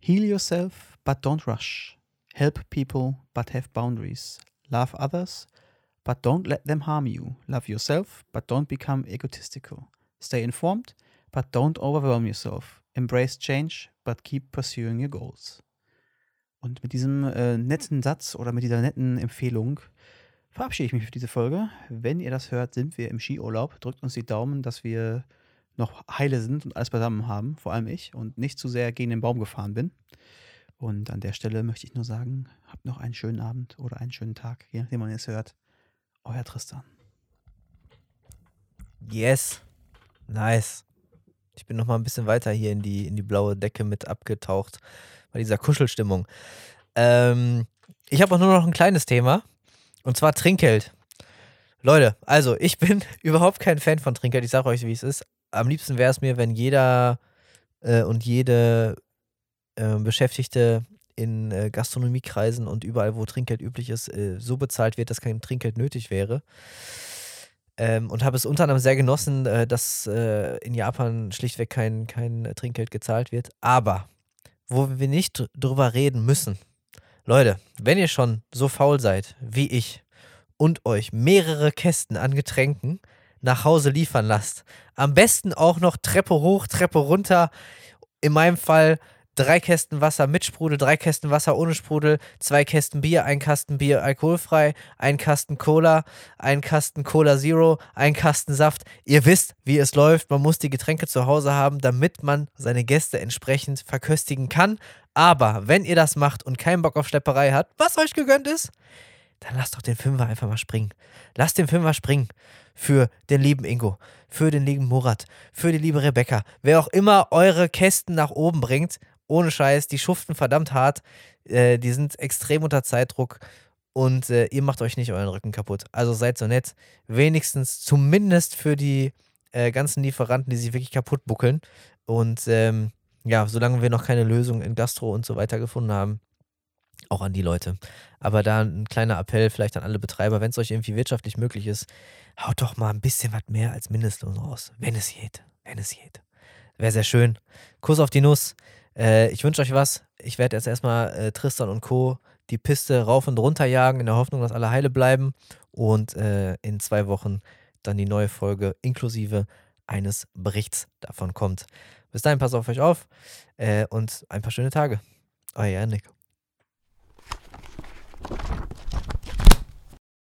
Heal yourself, but don't rush. Help people, but have boundaries. Love others, but don't let them harm you. Love yourself, but don't become egotistical. Stay informed, but don't overwhelm yourself. Embrace change, but keep pursuing your goals. Und mit diesem äh, netten Satz oder mit dieser netten Empfehlung verabschiede ich mich für diese Folge. Wenn ihr das hört, sind wir im Skiurlaub. Drückt uns die Daumen, dass wir noch heile sind und alles beisammen haben, vor allem ich, und nicht zu sehr gegen den Baum gefahren bin. Und an der Stelle möchte ich nur sagen, habt noch einen schönen Abend oder einen schönen Tag, je nachdem, wann ihr es hört. Euer Tristan. Yes. Nice. Ich bin noch mal ein bisschen weiter hier in die, in die blaue Decke mit abgetaucht bei dieser Kuschelstimmung. Ähm, ich habe auch nur noch ein kleines Thema und zwar Trinkgeld. Leute, also ich bin überhaupt kein Fan von Trinkgeld. Ich sage euch, wie es ist. Am liebsten wäre es mir, wenn jeder äh, und jede äh, Beschäftigte in äh, Gastronomiekreisen und überall, wo Trinkgeld üblich ist, äh, so bezahlt wird, dass kein Trinkgeld nötig wäre. Ähm, und habe es unter anderem sehr genossen, äh, dass äh, in Japan schlichtweg kein, kein Trinkgeld gezahlt wird. Aber wo wir nicht drüber reden müssen, Leute, wenn ihr schon so faul seid wie ich und euch mehrere Kästen an Getränken nach Hause liefern lasst, am besten auch noch Treppe hoch, Treppe runter, in meinem Fall drei Kästen Wasser mit Sprudel, drei Kästen Wasser ohne Sprudel, zwei Kästen Bier, ein Kasten Bier alkoholfrei, ein Kasten Cola, ein Kasten Cola Zero, ein Kasten Saft. Ihr wisst, wie es läuft. Man muss die Getränke zu Hause haben, damit man seine Gäste entsprechend verköstigen kann. Aber wenn ihr das macht und keinen Bock auf Schlepperei habt, was euch gegönnt ist, dann lasst doch den Fünfer einfach mal springen. Lasst den Fünfer springen für den lieben Ingo, für den lieben Murat, für die liebe Rebecca, wer auch immer eure Kästen nach oben bringt ohne Scheiß, die schuften verdammt hart. Äh, die sind extrem unter Zeitdruck und äh, ihr macht euch nicht euren Rücken kaputt. Also seid so nett. Wenigstens zumindest für die äh, ganzen Lieferanten, die sich wirklich kaputt buckeln. Und ähm, ja, solange wir noch keine Lösung in Gastro und so weiter gefunden haben, auch an die Leute. Aber da ein kleiner Appell vielleicht an alle Betreiber, wenn es euch irgendwie wirtschaftlich möglich ist, haut doch mal ein bisschen was mehr als Mindestlohn raus. Wenn es geht. Wenn es geht. Wäre sehr schön. Kuss auf die Nuss. Äh, ich wünsche euch was. Ich werde jetzt erstmal äh, Tristan und Co. die Piste rauf und runter jagen, in der Hoffnung, dass alle heile bleiben. Und äh, in zwei Wochen dann die neue Folge inklusive eines Berichts davon kommt. Bis dahin, passt auf euch auf äh, und ein paar schöne Tage. Euer Nick.